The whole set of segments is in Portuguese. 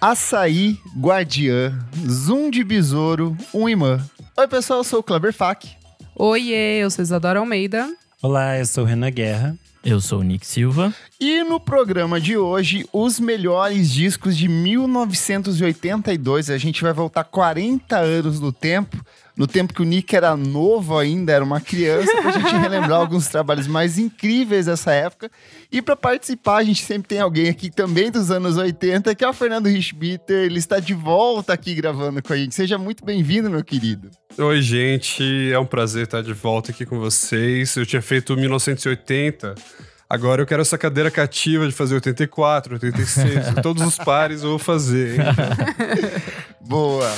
Açaí, Guardiã, Zoom de Besouro, um imã. Oi, pessoal, eu sou o Kleber Fak. Oiê, eu sou Isadora Almeida. Olá, eu sou o Renan Guerra. Eu sou o Nick Silva. E no programa de hoje, os melhores discos de 1982. A gente vai voltar 40 anos no tempo no tempo que o Nick era novo ainda, era uma criança, pra gente relembrar alguns trabalhos mais incríveis dessa época. E para participar, a gente sempre tem alguém aqui também dos anos 80, que é o Fernando Richbitter. Ele está de volta aqui gravando com a gente. Seja muito bem-vindo, meu querido. Oi, gente. É um prazer estar de volta aqui com vocês. Eu tinha feito 1980. Agora eu quero essa cadeira cativa de fazer 84, 86. todos os pares eu vou fazer. Hein? Boa.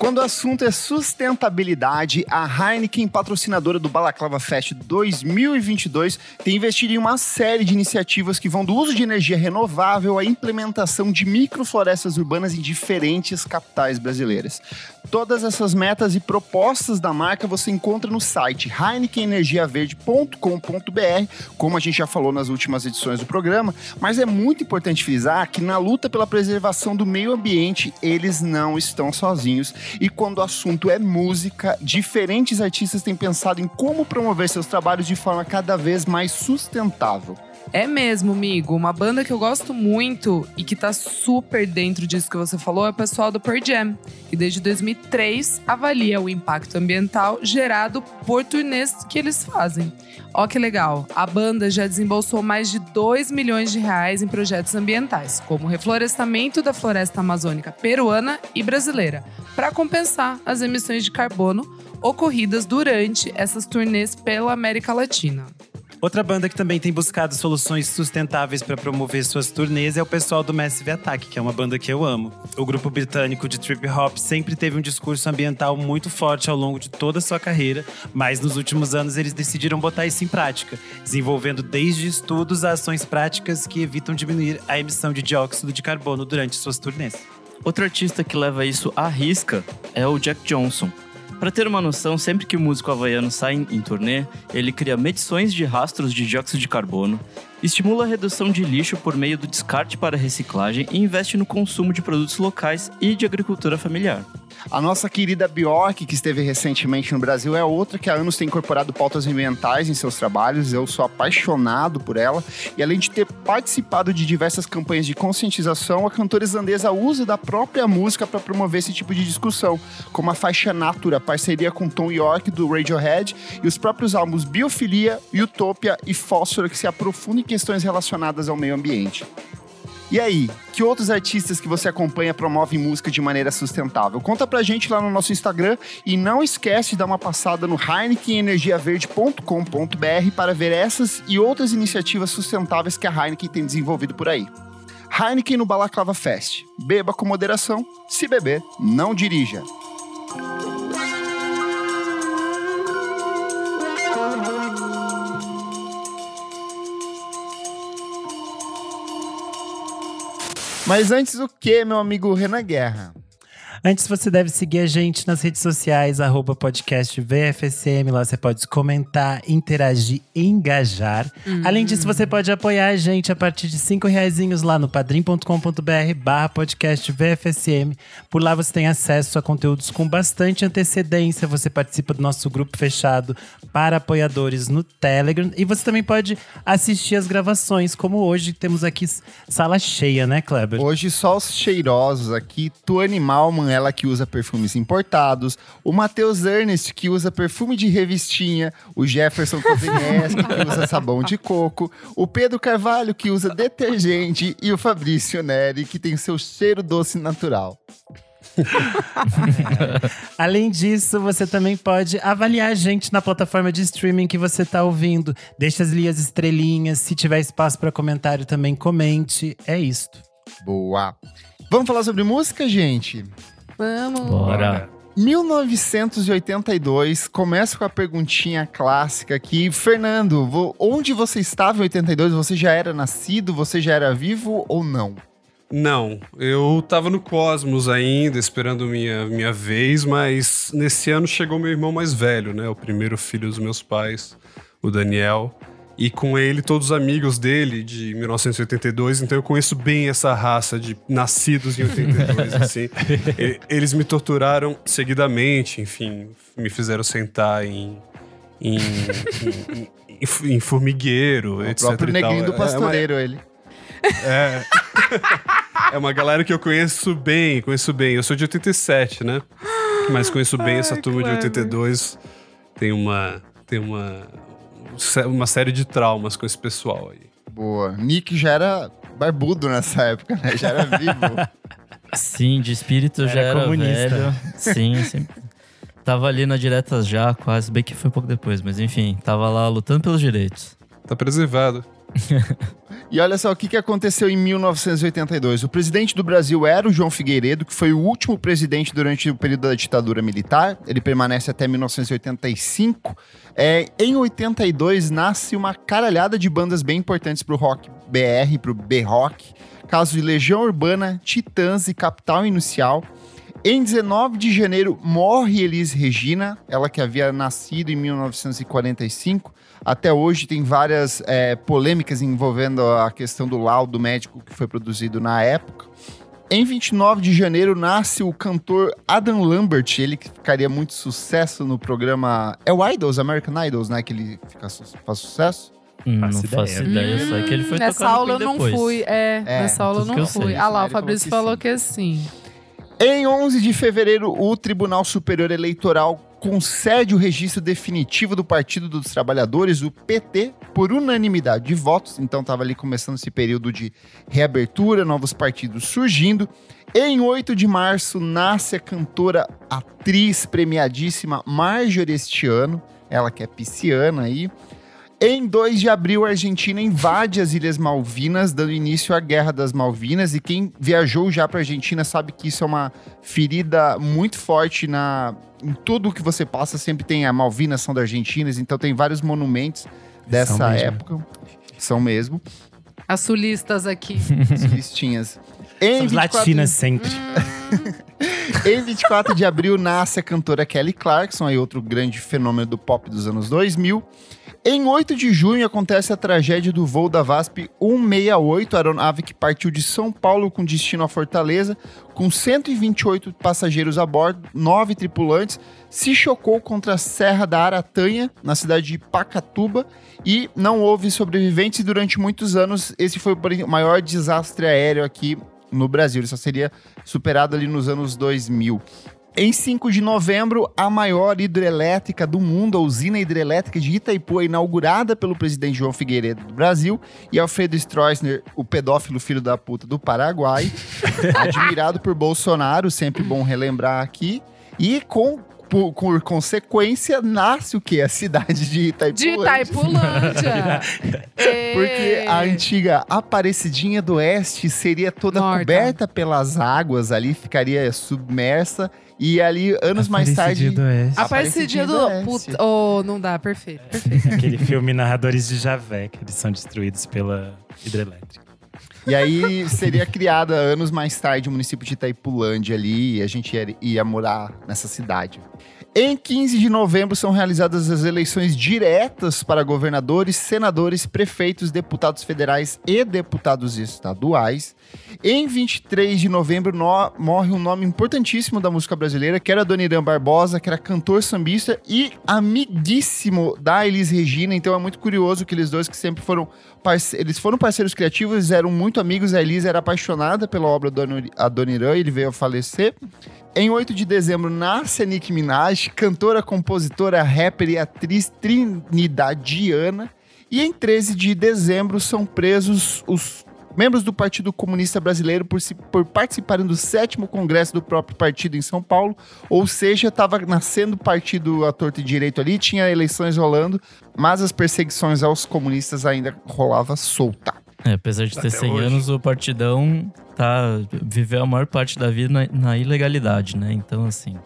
Quando o assunto é sustentabilidade, a Heineken, patrocinadora do Balaclava Fest 2022, tem investido em uma série de iniciativas que vão do uso de energia renovável à implementação de microflorestas urbanas em diferentes capitais brasileiras. Todas essas metas e propostas da marca você encontra no site heinekenenergiaverde.com.br, como a gente já falou nas últimas edições do programa, mas é muito importante frisar que na luta pela preservação do meio ambiente, eles não estão sozinhos e quando o assunto é música, diferentes artistas têm pensado em como promover seus trabalhos de forma cada vez mais sustentável. É mesmo, amigo. Uma banda que eu gosto muito e que tá super dentro disso que você falou é o pessoal do Pearl Jam, que desde 2003 avalia o impacto ambiental gerado por turnês que eles fazem. Ó que legal, a banda já desembolsou mais de 2 milhões de reais em projetos ambientais, como o reflorestamento da floresta amazônica peruana e brasileira, para compensar as emissões de carbono ocorridas durante essas turnês pela América Latina. Outra banda que também tem buscado soluções sustentáveis para promover suas turnês é o pessoal do Massive Attack, que é uma banda que eu amo. O grupo britânico de trip hop sempre teve um discurso ambiental muito forte ao longo de toda a sua carreira, mas nos últimos anos eles decidiram botar isso em prática, desenvolvendo desde estudos a ações práticas que evitam diminuir a emissão de dióxido de carbono durante suas turnês. Outro artista que leva isso à risca é o Jack Johnson. Para ter uma noção, sempre que o músico havaiano sai em turnê, ele cria medições de rastros de dióxido de carbono, estimula a redução de lixo por meio do descarte para reciclagem e investe no consumo de produtos locais e de agricultura familiar. A nossa querida Bjork, que esteve recentemente no Brasil, é outra que há anos tem incorporado pautas ambientais em seus trabalhos. Eu sou apaixonado por ela. E além de ter participado de diversas campanhas de conscientização, a cantora islandesa usa da própria música para promover esse tipo de discussão, como a faixa Natura, parceria com Tom York do Radiohead, e os próprios álbuns Biofilia, Utopia e Fósforo, que se aprofundam em questões relacionadas ao meio ambiente. E aí, que outros artistas que você acompanha promovem música de maneira sustentável? Conta pra gente lá no nosso Instagram e não esquece de dar uma passada no heinekenenergiaverde.com.br para ver essas e outras iniciativas sustentáveis que a Heineken tem desenvolvido por aí. Heineken no Balaclava Fest. Beba com moderação, se beber, não dirija. Mas antes o que, meu amigo Renan Guerra? Antes, você deve seguir a gente nas redes sociais, arroba podcast VFSM. Lá você pode comentar, interagir, engajar. Uhum. Além disso, você pode apoiar a gente a partir de cinco reais lá no padrim.com.br barra podcast VFSM. Por lá você tem acesso a conteúdos com bastante antecedência. Você participa do nosso grupo fechado para apoiadores no Telegram. E você também pode assistir as gravações, como hoje temos aqui sala cheia, né, Kleber? Hoje só os cheirosos aqui. Tuane Malman ela que usa perfumes importados, o Matheus Ernest, que usa perfume de revistinha, o Jefferson Kozenieski, que usa sabão de coco, o Pedro Carvalho, que usa detergente, e o Fabrício Neri, que tem seu cheiro doce natural. é. Além disso, você também pode avaliar a gente na plataforma de streaming que você está ouvindo. Deixa ali as estrelinhas. Se tiver espaço para comentário, também comente. É isto. Boa. Vamos falar sobre música, gente? Vamos. Bora. 1982, começa com a perguntinha clássica aqui. Fernando, onde você estava em 82? Você já era nascido? Você já era vivo ou não? Não, eu tava no Cosmos ainda, esperando minha, minha vez, mas nesse ano chegou meu irmão mais velho, né? O primeiro filho dos meus pais, o Daniel. E com ele, todos os amigos dele de 1982, então eu conheço bem essa raça de nascidos em 82, assim. Eles me torturaram seguidamente, enfim, me fizeram sentar em. em, em, em- em formigueiro, O etc. próprio e tal. neguinho do É- é uma- pastoreiro, ele. é. é uma galera que eu conheço bem, conheço bem. Eu sou de 87, né? Mas conheço bem essa Ai, turma de Kleber. 82. Tem uma. Tem uma. Uma série de traumas com esse pessoal aí. Boa. Nick já era barbudo nessa época, né? Já era vivo. Sim, de espírito já Era era comunista. velho. Sim, sim. Tava ali na diretas já, quase, bem que foi pouco depois, mas enfim, tava lá lutando pelos direitos. Tá preservado. E olha só o que, que aconteceu em 1982. O presidente do Brasil era o João Figueiredo, que foi o último presidente durante o período da ditadura militar. Ele permanece até 1985. É, em 82 nasce uma caralhada de bandas bem importantes pro rock BR, pro B-Rock. Caso de Legião Urbana, Titãs e Capital Inicial. Em 19 de janeiro morre Elis Regina, ela que havia nascido em 1945. Até hoje tem várias é, polêmicas envolvendo a questão do laudo médico que foi produzido na época. Em 29 de janeiro nasce o cantor Adam Lambert, ele que ficaria muito sucesso no programa. É o Idols, American Idols, né? Que ele fica su- faz sucesso. Hum, não Faço faço ideia. ideia, só que ele foi Nessa tocar no aula eu não depois. fui. É, É, nessa aula eu não eu sei. fui. Ah lá, o Ele falou Fabrício que falou sim. que é sim. Em 11 de fevereiro, o Tribunal Superior Eleitoral concede o registro definitivo do Partido dos Trabalhadores, o PT, por unanimidade de votos. Então estava ali começando esse período de reabertura, novos partidos surgindo. Em 8 de março, nasce a cantora, atriz premiadíssima Marjorie este ano, ela que é pisciana aí. Em 2 de abril, a Argentina invade as Ilhas Malvinas, dando início à Guerra das Malvinas. E quem viajou já para a Argentina sabe que isso é uma ferida muito forte na em tudo o que você passa. Sempre tem a Malvinas são da Argentina, então tem vários monumentos dessa mesmo. época. São mesmo. As sulistas aqui. As listinhas. Em Somos 24 latinas sempre. Em 24 de abril nasce a cantora Kelly Clarkson, aí outro grande fenômeno do pop dos anos 2000. Em 8 de junho acontece a tragédia do voo da VASP 168, aeronave que partiu de São Paulo com destino à Fortaleza, com 128 passageiros a bordo, 9 tripulantes, se chocou contra a Serra da Aratanha, na cidade de Pacatuba, e não houve sobreviventes durante muitos anos esse foi o maior desastre aéreo aqui no Brasil. Ele só seria superado ali nos anos 2000. Em 5 de novembro, a maior hidrelétrica do mundo, a usina hidrelétrica de Itaipu, é inaugurada pelo presidente João Figueiredo do Brasil e Alfredo Stroessner, o pedófilo filho da puta do Paraguai, admirado por Bolsonaro, sempre bom relembrar aqui, e com por, por consequência, nasce o quê? A cidade de Itaipu. De Itaipulândia. Porque a antiga Aparecidinha do Oeste seria toda Morta. coberta pelas águas ali, ficaria submersa. E ali, anos mais tarde. Aparecidinha do Oeste. Aparecidinha do... Oeste. Puta, oh, não dá, perfeito. perfeito. Aquele filme Narradores de Javé, que eles são destruídos pela hidrelétrica. E aí seria criada anos mais tarde o município de Itaipulândia ali, e a gente ia, ia morar nessa cidade. Em 15 de novembro são realizadas as eleições diretas para governadores, senadores, prefeitos, deputados federais e deputados estaduais. Em 23 de novembro no- morre um nome importantíssimo da música brasileira, que era Dona Barbosa, que era cantor sambista e amiguíssimo da Elis Regina. Então é muito curioso que eles dois que sempre foram eles foram parceiros criativos, eram muito amigos. A Elis era apaixonada pela obra Dona Irã, ele veio a falecer. Em 8 de dezembro nasce a Nicki Minaj, cantora, compositora, rapper e atriz trinidadiana. E em 13 de dezembro são presos os membros do Partido Comunista Brasileiro por, se- por participarem do sétimo congresso do próprio partido em São Paulo. Ou seja, estava nascendo o partido à torta e direito ali, tinha eleições rolando, mas as perseguições aos comunistas ainda rolava solta. É, apesar de ter Até 100 hoje. anos, o partidão tá, viveu a maior parte da vida na, na ilegalidade, né? Então, assim.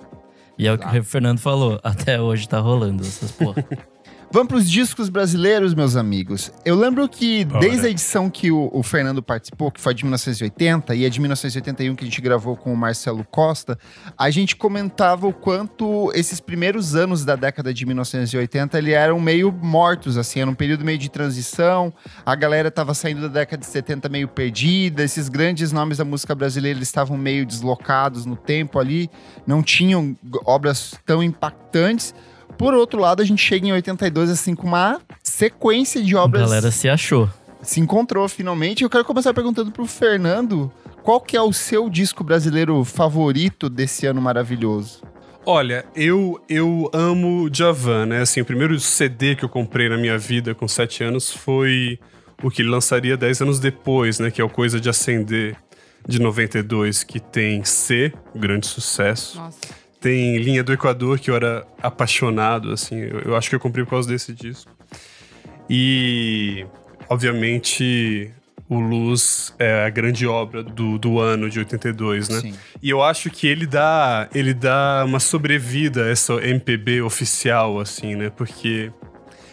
E é o que o Fernando falou, até hoje tá rolando essas porra. Vamos para os discos brasileiros, meus amigos. Eu lembro que Bora. desde a edição que o, o Fernando participou, que foi de 1980, e a de 1981 que a gente gravou com o Marcelo Costa, a gente comentava o quanto esses primeiros anos da década de 1980 ele eram meio mortos, assim, era um período meio de transição, a galera tava saindo da década de 70 meio perdida, esses grandes nomes da música brasileira eles estavam meio deslocados no tempo ali, não tinham obras tão impactantes. Por outro lado, a gente chega em 82, assim, com uma sequência de A obras galera se achou. se encontrou finalmente. Eu quero começar perguntando pro Fernando qual que é o seu disco brasileiro favorito desse ano maravilhoso? Olha, eu, eu amo Javan, né? Assim, o primeiro CD que eu comprei na minha vida com 7 anos foi o que ele lançaria 10 anos depois, né? Que é o Coisa de Acender, de 92, que tem C, grande sucesso. Nossa. Tem Linha do Equador, que eu era apaixonado, assim. Eu, eu acho que eu comprei por causa desse disco. E, obviamente, o Luz é a grande obra do, do ano de 82, né? Sim. E eu acho que ele dá, ele dá uma sobrevida a essa MPB oficial, assim, né? Porque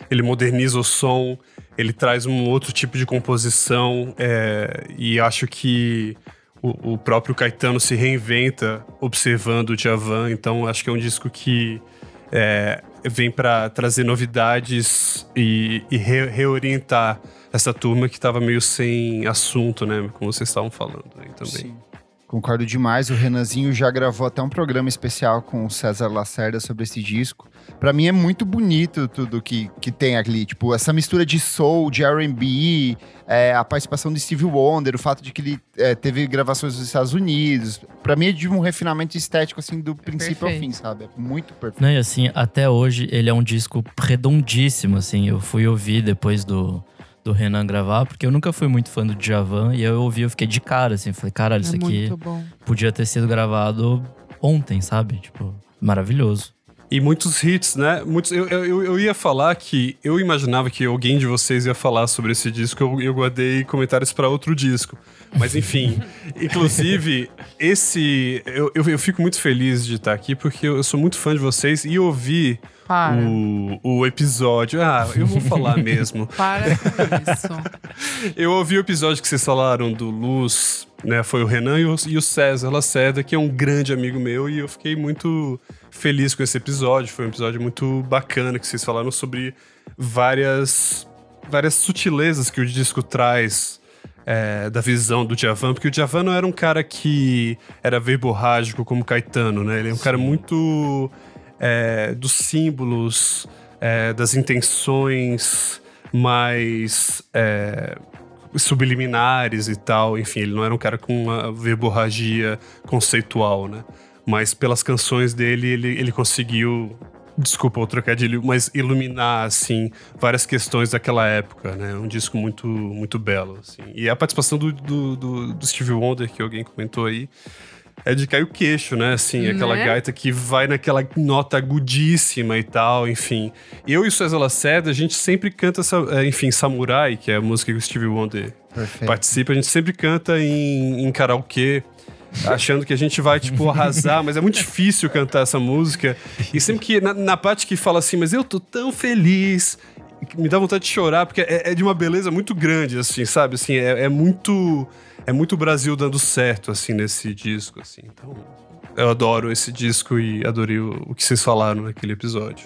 ele moderniza o som, ele traz um outro tipo de composição, é, e acho que o, o próprio Caetano se reinventa observando o Djavan, então acho que é um disco que é, vem para trazer novidades e, e re- reorientar essa turma que estava meio sem assunto, né? Como vocês estavam falando aí também. Sim. Concordo demais. O Renanzinho já gravou até um programa especial com o César Lacerda sobre esse disco. Pra mim é muito bonito tudo que, que tem ali. Tipo, essa mistura de soul, de R&B, é, a participação de Stevie Wonder, o fato de que ele é, teve gravações nos Estados Unidos. Pra mim é de um refinamento estético, assim, do princípio ao perfeito. fim, sabe? É muito perfeito. Né, e assim, até hoje ele é um disco redondíssimo, assim. Eu fui ouvir depois do, do Renan gravar, porque eu nunca fui muito fã do Djavan, e eu ouvi, eu fiquei de cara, assim. Falei, caralho, isso é aqui muito bom. podia ter sido gravado ontem, sabe? Tipo, maravilhoso. E muitos hits, né? Muitos, eu, eu, eu ia falar que eu imaginava que alguém de vocês ia falar sobre esse disco. Eu, eu guardei comentários para outro disco. Mas enfim, inclusive, esse. Eu, eu, eu fico muito feliz de estar aqui porque eu, eu sou muito fã de vocês e ouvi Para. o, o episódio. Ah, eu vou falar mesmo. Para com isso. Eu ouvi o episódio que vocês falaram do Luz, né? Foi o Renan e o, e o César Lacerda, que é um grande amigo meu, e eu fiquei muito feliz com esse episódio. Foi um episódio muito bacana que vocês falaram sobre várias, várias sutilezas que o disco traz. é, da visão do Djavan, porque o Djavan não era um cara que era verborrágico como Caetano, né? Ele é um cara muito é, dos símbolos, é, das intenções mais é, subliminares e tal. Enfim, ele não era um cara com uma verborragia conceitual, né? Mas pelas canções dele, ele, ele conseguiu, desculpa o trocadilho, mas iluminar, assim, várias questões daquela época, né? Um disco muito, muito belo, assim. E a participação do, do, do, do Stevie Wonder, que alguém comentou aí, é de cair o queixo, né? Assim, aquela Né? gaita que vai naquela nota agudíssima e tal, enfim. Eu e o César Lacerda, a gente sempre canta, essa, é, enfim, Samurai, que é a música que o Stevie Wonder Perfeito. participa, a gente sempre canta em, em karaokê. Achando que a gente vai, tipo, arrasar, mas é muito difícil cantar essa música. E sempre que, na, na parte que fala assim, mas eu tô tão feliz, me dá vontade de chorar, porque é, é de uma beleza muito grande, assim, sabe? Assim, é, é muito. É muito Brasil dando certo, assim, nesse disco, assim. Então, eu adoro esse disco e adorei o, o que vocês falaram naquele episódio.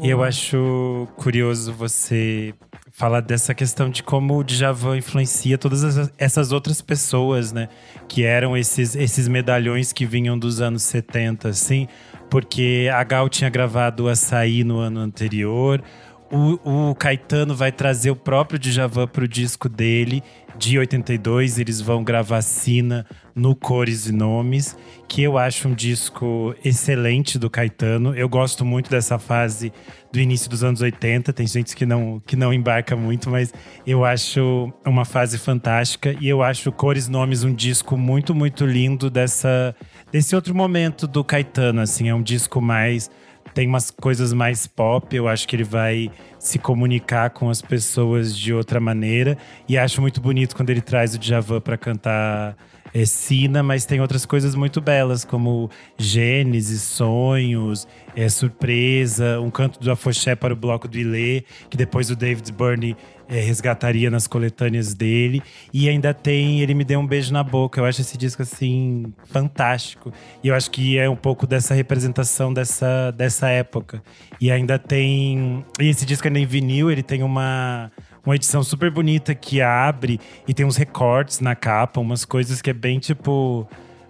E eu acho curioso você falar dessa questão de como o Djavan influencia todas essas- outras pessoas, né? Que eram esses, esses medalhões que vinham dos anos 70, assim. Porque a Gal tinha gravado Açaí no ano anterior. O, o Caetano vai trazer o próprio Djavan pro disco dele, de 82. Eles vão gravar Sina no Cores e Nomes, que eu acho um disco excelente do Caetano. Eu gosto muito dessa fase do início dos anos 80. Tem gente que não, que não embarca muito, mas eu acho uma fase fantástica. E eu acho Cores Nomes um disco muito, muito lindo dessa, desse outro momento do Caetano. Assim, é um disco mais tem umas coisas mais pop, eu acho que ele vai se comunicar com as pessoas de outra maneira. E acho muito bonito quando ele traz o Djavan para cantar é, Sina, mas tem outras coisas muito belas, como Gênesis, Sonhos, é, Surpresa, um canto do Afoxé para o bloco do Ilê, que depois o David Byrne é, resgataria nas coletâneas dele. E ainda tem Ele Me Deu Um Beijo na Boca. Eu acho esse disco, assim, fantástico. E eu acho que é um pouco dessa representação dessa, dessa época. E ainda tem… E esse disco ainda em vinil, ele tem uma uma edição super bonita que abre e tem uns recortes na capa, umas coisas que é bem tipo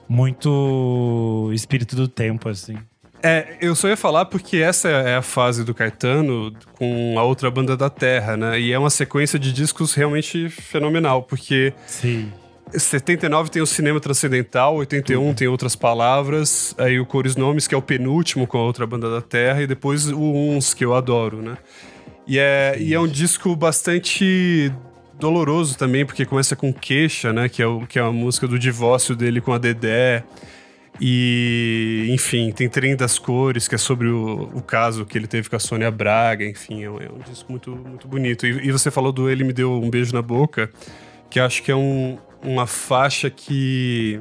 muito espírito do tempo assim. É, eu só ia falar porque essa é a fase do Caetano com a outra banda da Terra, né? E é uma sequência de discos realmente fenomenal, porque. Sim. 79 tem o Cinema Transcendental, 81 Tudo. tem Outras Palavras, aí o Cores Nomes, que é o penúltimo com a outra banda da Terra, e depois o Uns, que eu adoro, né? E é, e é um disco bastante doloroso também, porque começa com Queixa, né? Que é, o, que é a música do divórcio dele com a Dedé. E, enfim, tem Trem das Cores, que é sobre o, o caso que ele teve com a Sônia Braga, enfim, é um, é um disco muito, muito bonito. E, e, você falou do Ele Me Deu Um Beijo na Boca, que acho que é um, uma faixa que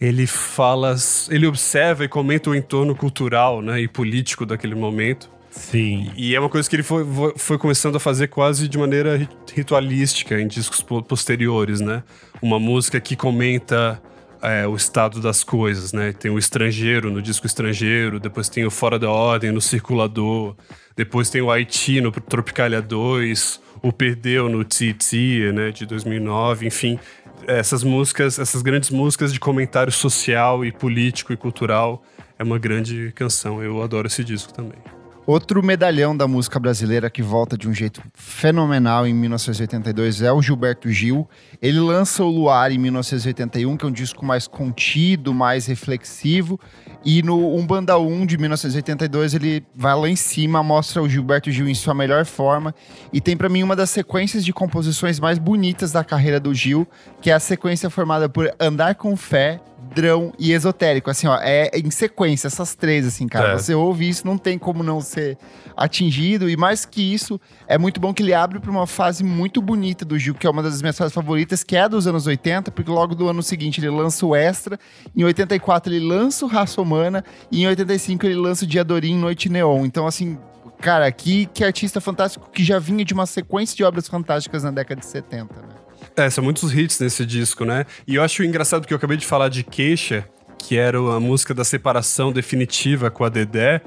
ele fala, ele observa e comenta o entorno cultural né, e político daquele momento. Sim. E é uma coisa que ele foi, foi começando a fazer quase de maneira ritualística em discos posteriores, né? Uma música que comenta é, o estado das coisas, né? Tem o estrangeiro no disco estrangeiro, depois tem o Fora da Ordem no Circulador, depois tem o Haiti no Tropicalia 2, o Perdeu no Titi, né? De 2009, enfim. Essas músicas, essas grandes músicas de comentário social e político e cultural é uma grande canção. Eu adoro esse disco também. Outro medalhão da música brasileira que volta de um jeito fenomenal em 1982 é o Gilberto Gil. Ele lança o Luar em 1981, que é um disco mais contido, mais reflexivo. E no Umbanda 1 de 1982 ele vai lá em cima, mostra o Gilberto Gil em sua melhor forma. E tem para mim uma das sequências de composições mais bonitas da carreira do Gil, que é a sequência formada por Andar com Fé, drão e esotérico. Assim, ó, é em sequência, essas três, assim, cara. É. Você ouve isso, não tem como não ser atingido. E mais que isso, é muito bom que ele abre para uma fase muito bonita do Gil, que é uma das minhas fases favoritas, que é a dos anos 80, porque logo do ano seguinte ele lança o Extra, em 84 ele lança o Raça Humana, e em 85 ele lança o Diadorim Noite Neon. Então, assim, cara, que, que artista fantástico que já vinha de uma sequência de obras fantásticas na década de 70, né? É, são muitos hits nesse disco, né? E eu acho engraçado que eu acabei de falar de Queixa, que era a música da separação definitiva com a Dedé.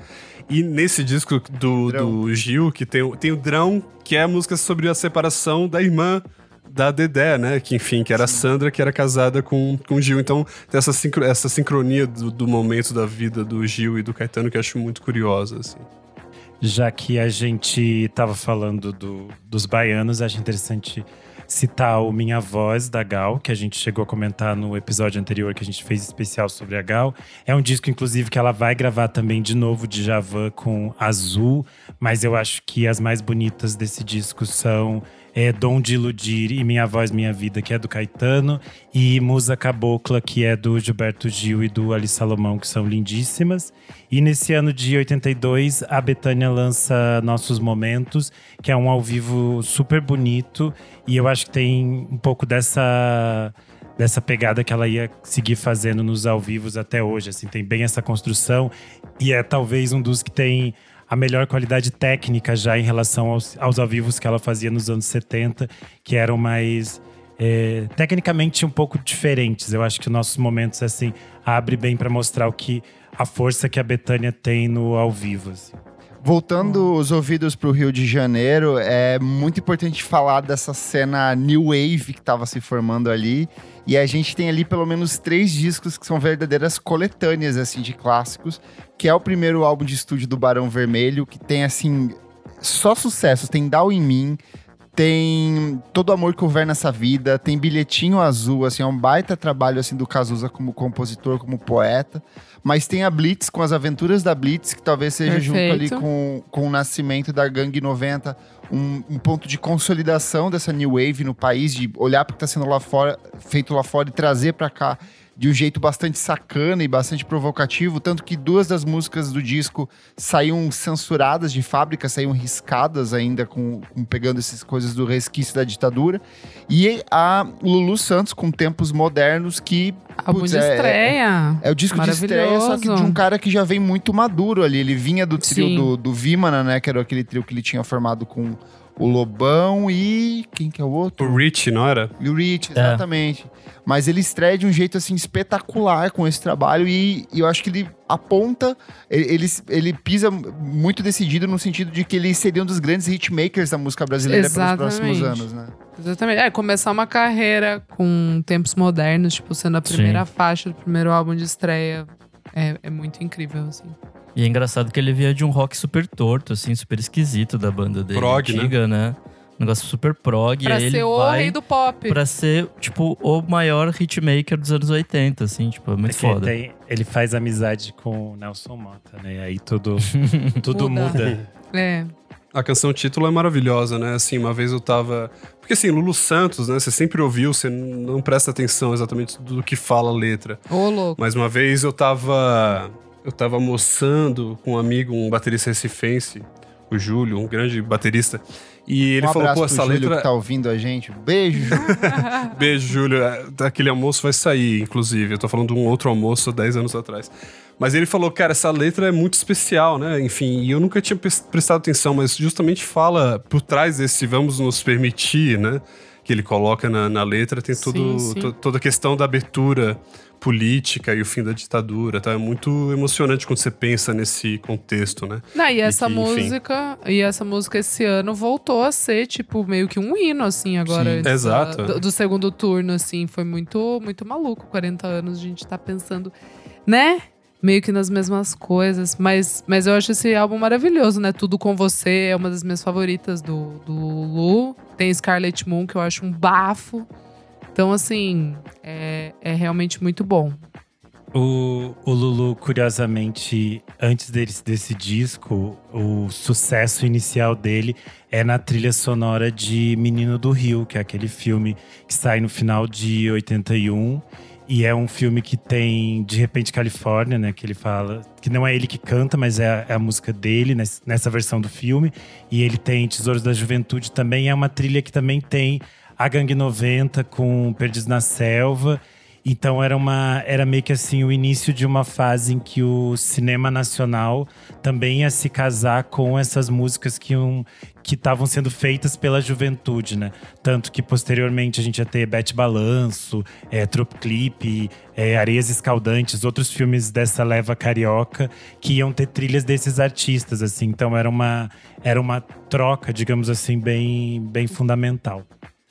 E nesse disco do, do Gil, que tem, tem o Drão, que é a música sobre a separação da irmã da Dedé, né? Que, enfim, que era a Sandra, que era casada com, com o Gil. Então, tem essa, sincro, essa sincronia do, do, momento da vida do Gil e do Caetano que eu acho muito curiosa, assim. Já que a gente tava falando do, dos baianos, acho interessante citar o Minha Voz, da Gal, que a gente chegou a comentar no episódio anterior que a gente fez especial sobre a Gal. É um disco, inclusive, que ela vai gravar também de novo de Javan com Azul, mas eu acho que as mais bonitas desse disco são é Dom de Iludir e Minha Voz, Minha Vida, que é do Caetano, e Musa Cabocla, que é do Gilberto Gil e do Ali Salomão, que são lindíssimas. E nesse ano de 82, a Betânia lança Nossos Momentos, que é um ao vivo super bonito, e eu acho que tem um pouco dessa dessa pegada que ela ia seguir fazendo nos ao vivos até hoje, assim, tem bem essa construção e é talvez um dos que tem a melhor qualidade técnica já em relação aos, aos ao vivos que ela fazia nos anos 70, que eram mais é, tecnicamente um pouco diferentes. Eu acho que nossos momentos assim abre bem para mostrar o que a força que a Betânia tem no ao vivo. Assim. Voltando os ouvidos para o Rio de Janeiro, é muito importante falar dessa cena new wave que estava se formando ali. E a gente tem ali pelo menos três discos que são verdadeiras coletâneas assim de clássicos, que é o primeiro álbum de estúdio do Barão Vermelho, que tem assim só sucessos, tem Down em mim, tem Todo Amor que Houver Nessa Vida, tem Bilhetinho Azul, assim, é um baita trabalho assim do Cazuza como compositor, como poeta. Mas tem a Blitz, com as aventuras da Blitz, que talvez seja Perfeito. junto ali com, com o nascimento da Gangue 90, um, um, ponto de consolidação dessa New Wave no país, de olhar para o que está sendo lá fora, feito lá fora e trazer para cá de um jeito bastante sacana e bastante provocativo, tanto que duas das músicas do disco saíam censuradas de fábrica, saíam riscadas ainda com, com pegando essas coisas do resquício da ditadura. E a Lulu Santos com tempos modernos que Álbum Putz, de é- estreia. É o disco de estreia, só que de um cara que já vem muito maduro ali. Ele vinha do trio Sim. do, do Vimana, né? Que era aquele trio que ele tinha formado com o Lobão e. Quem que é o outro? O Rich, não era? E o Rich, É. exatamente. Mas ele estreia de um jeito assim espetacular com esse trabalho e, e eu acho que ele aponta, ele, ele, ele pisa muito decidido no sentido de que ele seria um dos grandes hitmakers da música brasileira pelos próximos Exatamente. anos, né? Exatamente. É, começar uma carreira com tempos modernos, tipo, sendo a Sim. primeira faixa do primeiro álbum de estreia. É, é muito incrível, assim. E é engraçado que ele via de um rock super torto, assim, super esquisito da banda dele. Prog, né? antiga, né? Um negócio super prog. pra e aí ser ele o vai rei do pop. pra ser, tipo, o maior hitmaker dos anos 80, assim, tipo, é muito Porque foda. tem- ele faz amizade com o Nelson Mota, né? E aí tudo, tudo Muda. muda. É. A canção título é maravilhosa, né? Assim, uma vez eu tava. Porque assim, Lulu Santos, né? Você sempre ouviu, você não presta atenção exatamente do que fala a letra. Ô, louco. Mas uma vez eu tava. Eu tava almoçando com um amigo, um baterista recifense, o Júlio, um grande baterista. E ele um falou, pô, pro essa Júlio letra. que tá ouvindo a gente. Beijo, Júlio. Beijo, Júlio. É, Aquele almoço vai sair, inclusive. Eu tô falando de um outro almoço há 10 anos atrás. Mas ele falou, cara, essa letra é muito especial, né? Enfim, e eu nunca tinha pres- prestado atenção, mas justamente fala por trás desse vamos nos permitir, né? Que ele coloca na, na letra, tem todo, Sim, sim. to- toda a questão da abertura política e o fim da ditadura, tá? É muito emocionante quando você pensa nesse contexto, né? Não, e essa que, enfim. música, e essa música esse ano voltou a ser, tipo, meio que um hino, assim, agora. Sim. da- Exato. Do, do segundo turno, assim. Foi muito, muito maluco. 40 anos, a gente tá pensando, né? Meio que nas mesmas coisas. Mas, mas eu acho esse álbum maravilhoso, né? Tudo com Você é uma das minhas favoritas do, do Lu. Tem Scarlet Moon, que eu acho um bafo. Então, assim, é, é realmente muito bom. O, o Lulu, curiosamente, antes desse, desse disco, o sucesso inicial dele é na trilha sonora de Menino do Rio, que é aquele filme que sai no final de 81. E é um filme que tem De Repente Califórnia, né? Que ele fala. Que não é ele que canta, mas é a, é a música dele ness- nessa versão do filme. E ele tem Tesouros da Juventude também. É uma trilha que também tem a Gangue 90 com Perdidos na Selva. Então era uma era meio que assim o início de uma fase em que o cinema nacional também ia se casar com essas músicas que iam- que estavam sendo feitas pela juventude, né? Tanto que posteriormente a gente ia ter Bete Balanço, é, Trop Clip, é, Areias Escaldantes, outros filmes dessa leva carioca que iam ter trilhas desses artistas, assim. Então era uma era uma troca, digamos assim, bem bem fundamental.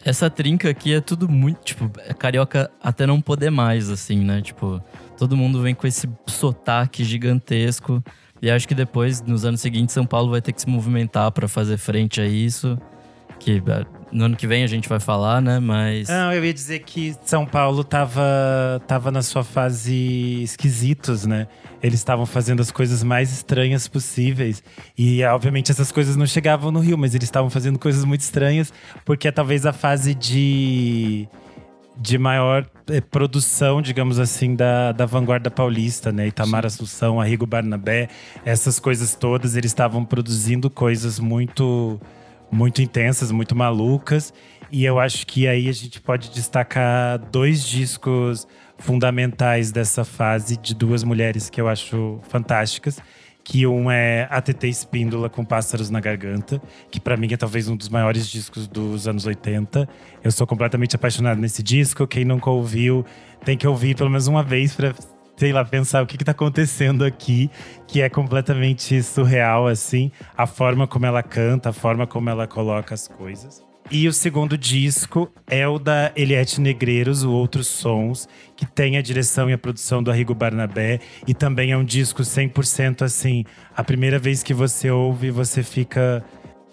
Essa trinca aqui é tudo muito, tipo, é carioca até não poder mais, assim, né? Tipo, todo mundo vem com esse sotaque gigantesco. E acho que depois, nos anos seguintes, São Paulo vai ter que se movimentar pra fazer frente a isso. Que eh, no ano que vem a gente vai falar, né? Mas. Não, eu ia dizer que São Paulo tava, tava na sua fase esquisitos, né? Eles estavam fazendo as coisas mais estranhas possíveis. E, obviamente, essas coisas não chegavam no Rio, mas eles estavam fazendo coisas muito estranhas, porque é talvez a fase de, de maior eh, produção, digamos assim, da, da vanguarda paulista, né? Itamar Assunção, Arrigo Barnabé, essas coisas todas, eles estavam produzindo coisas muito muito intensas, muito malucas. E eu acho que aí a gente pode destacar dois discos fundamentais dessa fase de duas mulheres que eu acho fantásticas. Que um é ATT Espíndola com Pássaros na Garganta, que pra mim é talvez um dos maiores discos dos anos 80. Eu sou completamente apaixonado nesse disco. Quem nunca ouviu, tem que ouvir pelo menos uma vez pra sei lá, pensar o que, que tá acontecendo aqui, que é completamente surreal, assim, a forma como ela canta, a forma como ela coloca as coisas. E o segundo disco é o da Eliette Negreiros, o Outros Sons, que tem a direção e a produção do Arrigo Barnabé. E também é um disco 100% assim, a primeira vez que você ouve, você fica…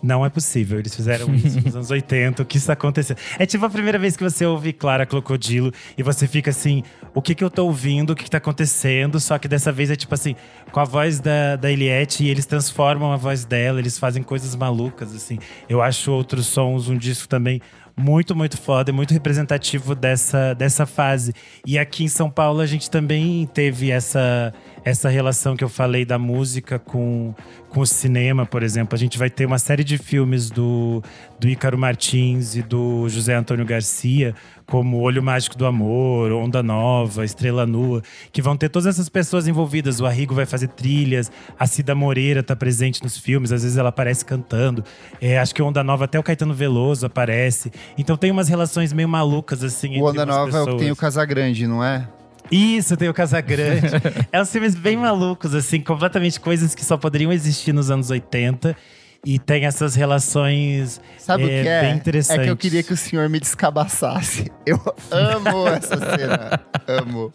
Não é possível, eles fizeram isso nos anos 80, o que isso aconteceu? É tipo a primeira vez que você ouve Clara Crocodilo e você fica assim, o que que eu tô ouvindo, o que que tá acontecendo? Só que dessa vez é tipo assim, com a voz da, da Eliette e eles transformam a voz dela, eles fazem coisas malucas, assim. Eu acho Outros Sons um disco também muito, muito foda, e muito representativo dessa, dessa fase. E aqui em São Paulo a gente também teve essa, essa relação que eu falei da música com, com o cinema, por exemplo. A gente vai ter uma série de filmes do, do Ícaro Martins e do José Antônio Garcia, como Olho Mágico do Amor, Onda Nova, Estrela Nua, que vão ter todas essas pessoas envolvidas. O Arrigo vai fazer trilhas, a Cida Moreira está presente nos filmes, às vezes ela aparece cantando. É, acho que Onda Nova, até o Caetano Veloso aparece. Então tem umas relações meio malucas, assim. O Onda Nova pessoas. é o que tem o Casagrande, não é? Isso, tem o Casagrande. é uns filmes bem malucos, assim, completamente coisas que só poderiam existir nos anos 80. E tem essas relações Sabe é, o que é? bem interessantes. É que eu queria que o senhor me descabaçasse. Eu amo essa cena. amo.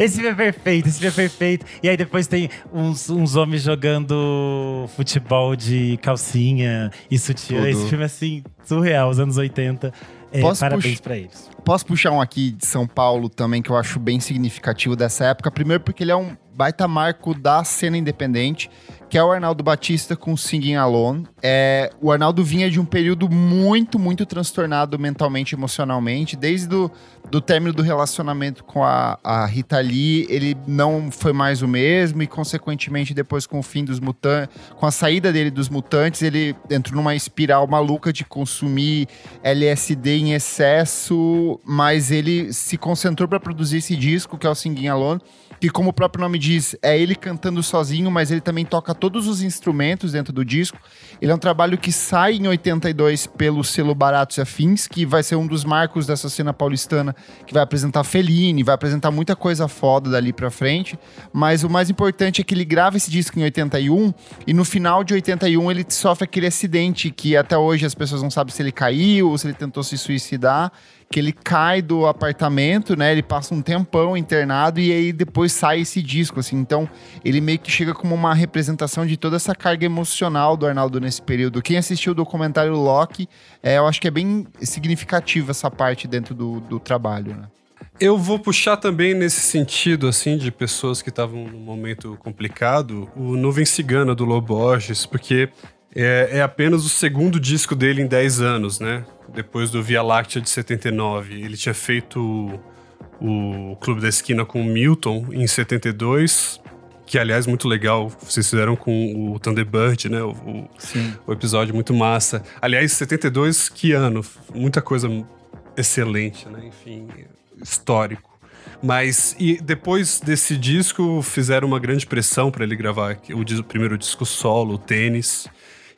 Esse filme é perfeito, esse filme é perfeito. E aí depois tem uns, uns homens jogando futebol de calcinha e sutiã. Tudo. Esse filme é assim, surreal, os anos 80. É, Posso parabéns pra eles. Posso puxar um aqui de São Paulo também que eu acho bem significativo dessa época. Primeiro porque ele é um baita marco da cena independente, que é o Arnaldo Batista com Singing Alone. É, o Arnaldo vinha de um período muito, muito transtornado mentalmente emocionalmente. Desde o do término do relacionamento com a, a Rita Lee, ele não foi mais o mesmo e, consequentemente, depois com o fim dos mutantes, com a saída dele dos mutantes, ele entrou numa espiral maluca de consumir LSD em excesso, mas ele se concentrou para produzir esse disco, que é o Singing Alone, que como o próprio nome diz, é ele cantando sozinho, mas ele também toca todos os instrumentos dentro do disco. Ele é um trabalho que sai em 82 pelo selo Baratos e Afins, que vai ser um dos marcos dessa cena paulistana, que vai apresentar Fellini, vai apresentar muita coisa foda dali pra frente, mas o mais importante é que ele grava esse disco em 81 e no final de 81 ele sofre aquele acidente que até hoje as pessoas não sabem se ele caiu ou se ele tentou se suicidar, que ele cai do apartamento, né? Ele passa um tempão internado e aí depois sai esse disco, assim. Então, ele meio que chega como uma representação de toda essa carga emocional do Arnaldo nesse período. Quem assistiu o documentário Loki, é, eu acho que é bem significativa essa parte dentro do, do trabalho, né? Eu vou puxar também nesse sentido, assim, de pessoas que estavam num momento complicado, o Nuvem Cigana do Loborges, porque é, é apenas o segundo disco dele em 10 anos, né? Depois do Via Láctea de 79. Ele tinha feito o, Clube da Esquina com o Milton em 72, que aliás muito legal, vocês fizeram com o Thunderbird, né? O, o, o episódio muito massa. Aliás, 72, que ano? Muita coisa excelente, né? Enfim, histórico. Mas e depois desse disco fizeram uma grande pressão para ele gravar o, o primeiro disco solo, o Tênis.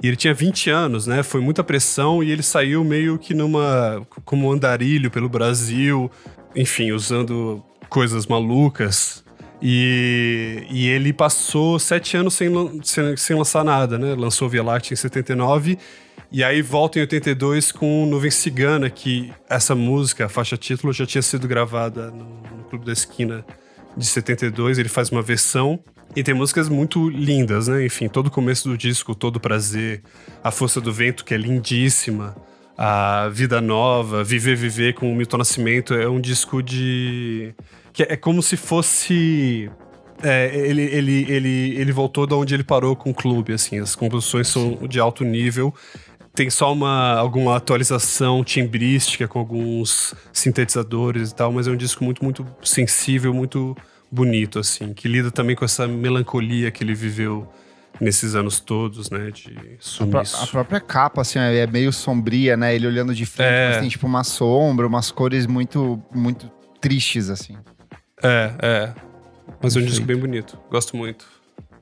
E ele tinha 20 anos, né? Foi muita pressão e ele saiu meio que numa como um andarilho pelo Brasil, enfim, usando coisas malucas. E, e ele passou sete anos sem, sem, sem lançar nada, né? Lançou Via Láctea em 79 e aí volta em 82 com Nuvem Cigana, que essa música, a faixa título, já tinha sido gravada no, no Clube da Esquina de 72. Ele faz uma versão e tem músicas muito lindas, né? Enfim, todo o começo do disco, Todo Prazer, A Força do Vento, que é lindíssima, A Vida Nova, Viver, Viver com o Milton Nascimento, é um disco de. que é como se fosse. É, ele, ele, ele, ele voltou de onde ele parou com o clube, assim, as composições são de alto nível. Tem só uma, alguma atualização timbrística com alguns sintetizadores e tal, mas é um disco muito, muito sensível, muito bonito, assim, que lida também com essa melancolia que ele viveu nesses anos todos, né, de A, sumiço. a própria capa, assim, é meio sombria, né? Ele olhando de frente, É. mas tem tipo uma sombra, umas cores muito, muito tristes, assim. É, é. Mas é um disco bem bonito. Gosto muito.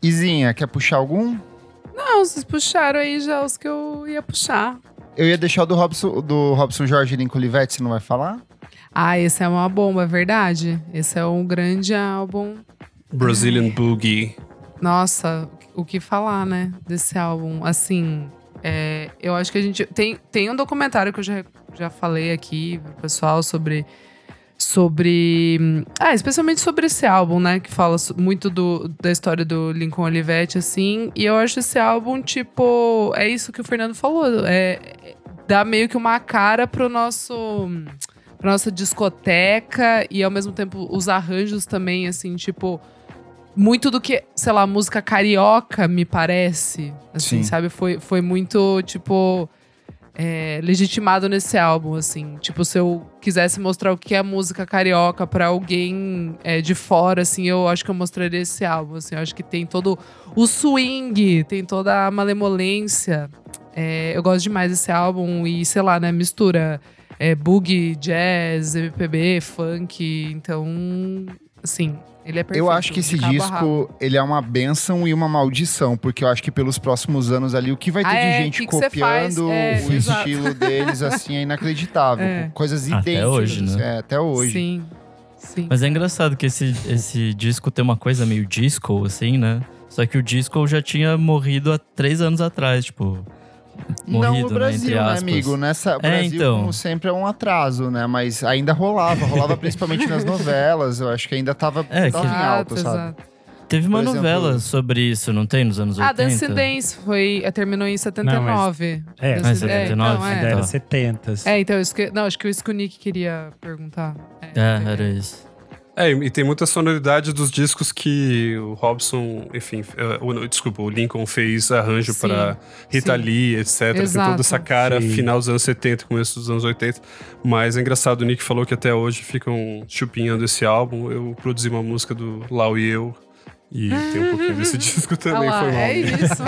Izinha, quer puxar algum? Não, vocês puxaram aí já os que eu ia puxar. Eu ia deixar o do Robson, do Robson Jorge Lincoln Olivetti, você não vai falar? Ah, esse é uma bomba, é verdade. Esse é um grande álbum. Brazilian Boogie. Nossa, o que falar, né? Desse álbum. Assim, é, eu acho que a gente. Tem, tem um documentário que eu já, já falei aqui pro pessoal sobre. Sobre. Ah, especialmente sobre esse álbum, né? Que fala muito do, da história do Lincoln Olivetti, assim. E eu acho esse álbum, tipo. É isso que o Fernando falou. É, é- dá meio que uma cara pro nosso. Pra nossa discoteca e ao mesmo tempo os arranjos também, assim, tipo muito do que, sei lá, música carioca, me parece. Assim, Sim. sabe? Foi, foi muito, tipo. é, legitimado nesse álbum, assim. Tipo, se eu quisesse mostrar o que é música carioca para alguém é, de fora, assim, eu acho que eu mostraria esse álbum, assim. Eu acho que tem todo o swing, tem toda a malemolência. É, eu gosto demais desse álbum e, sei lá, né, mistura é, boogie, jazz, MPB, funk. Então, assim, ele é perfeito. Eu acho que esse disco, ele é uma benção e uma maldição, porque eu acho que pelos próximos anos ali, o que vai ter Ah, de é? gente Que que copiando É, o exato. estilo deles, assim, é inacreditável. É. Coisas Até idênticas. hoje, né? É, até hoje. Sim, sim. Mas é engraçado que esse, esse disco tem uma coisa meio disco, assim, né? Só que o disco já tinha morrido há três anos atrás, tipo. Morrido, Não no né? Brasil, Entre né, aspas. amigo? Nessa, o Brasil, então. como sempre, é um atraso, né? Mas ainda rolava. Rolava principalmente nas novelas. Eu acho que ainda tava, É, tava que- em alta, Exato, sabe? exato. Teve uma exemplo- novela sobre isso, não tem? Nos anos 80? Ah, Dance Dance foi, eh, terminou em 79. É, Dance- mas 79, então, Ainda é. era Tá. 70. É, então, isso que, não, acho que o isso que o Nick queria perguntar. É, era isso. É, e tem muita sonoridade dos discos que o Robson, enfim, o, desculpa, o Lincoln fez arranjo para Rita sim. Lee, etc. Tem Exato. toda essa cara Sim. final dos anos 70, começo dos anos 80. Mas é engraçado, o Nick falou que até hoje ficam chupinhando esse álbum. Eu produzi uma música do Lau e eu. E tem um pouquinho desse disco também, Ah lá, foi mal. é isso.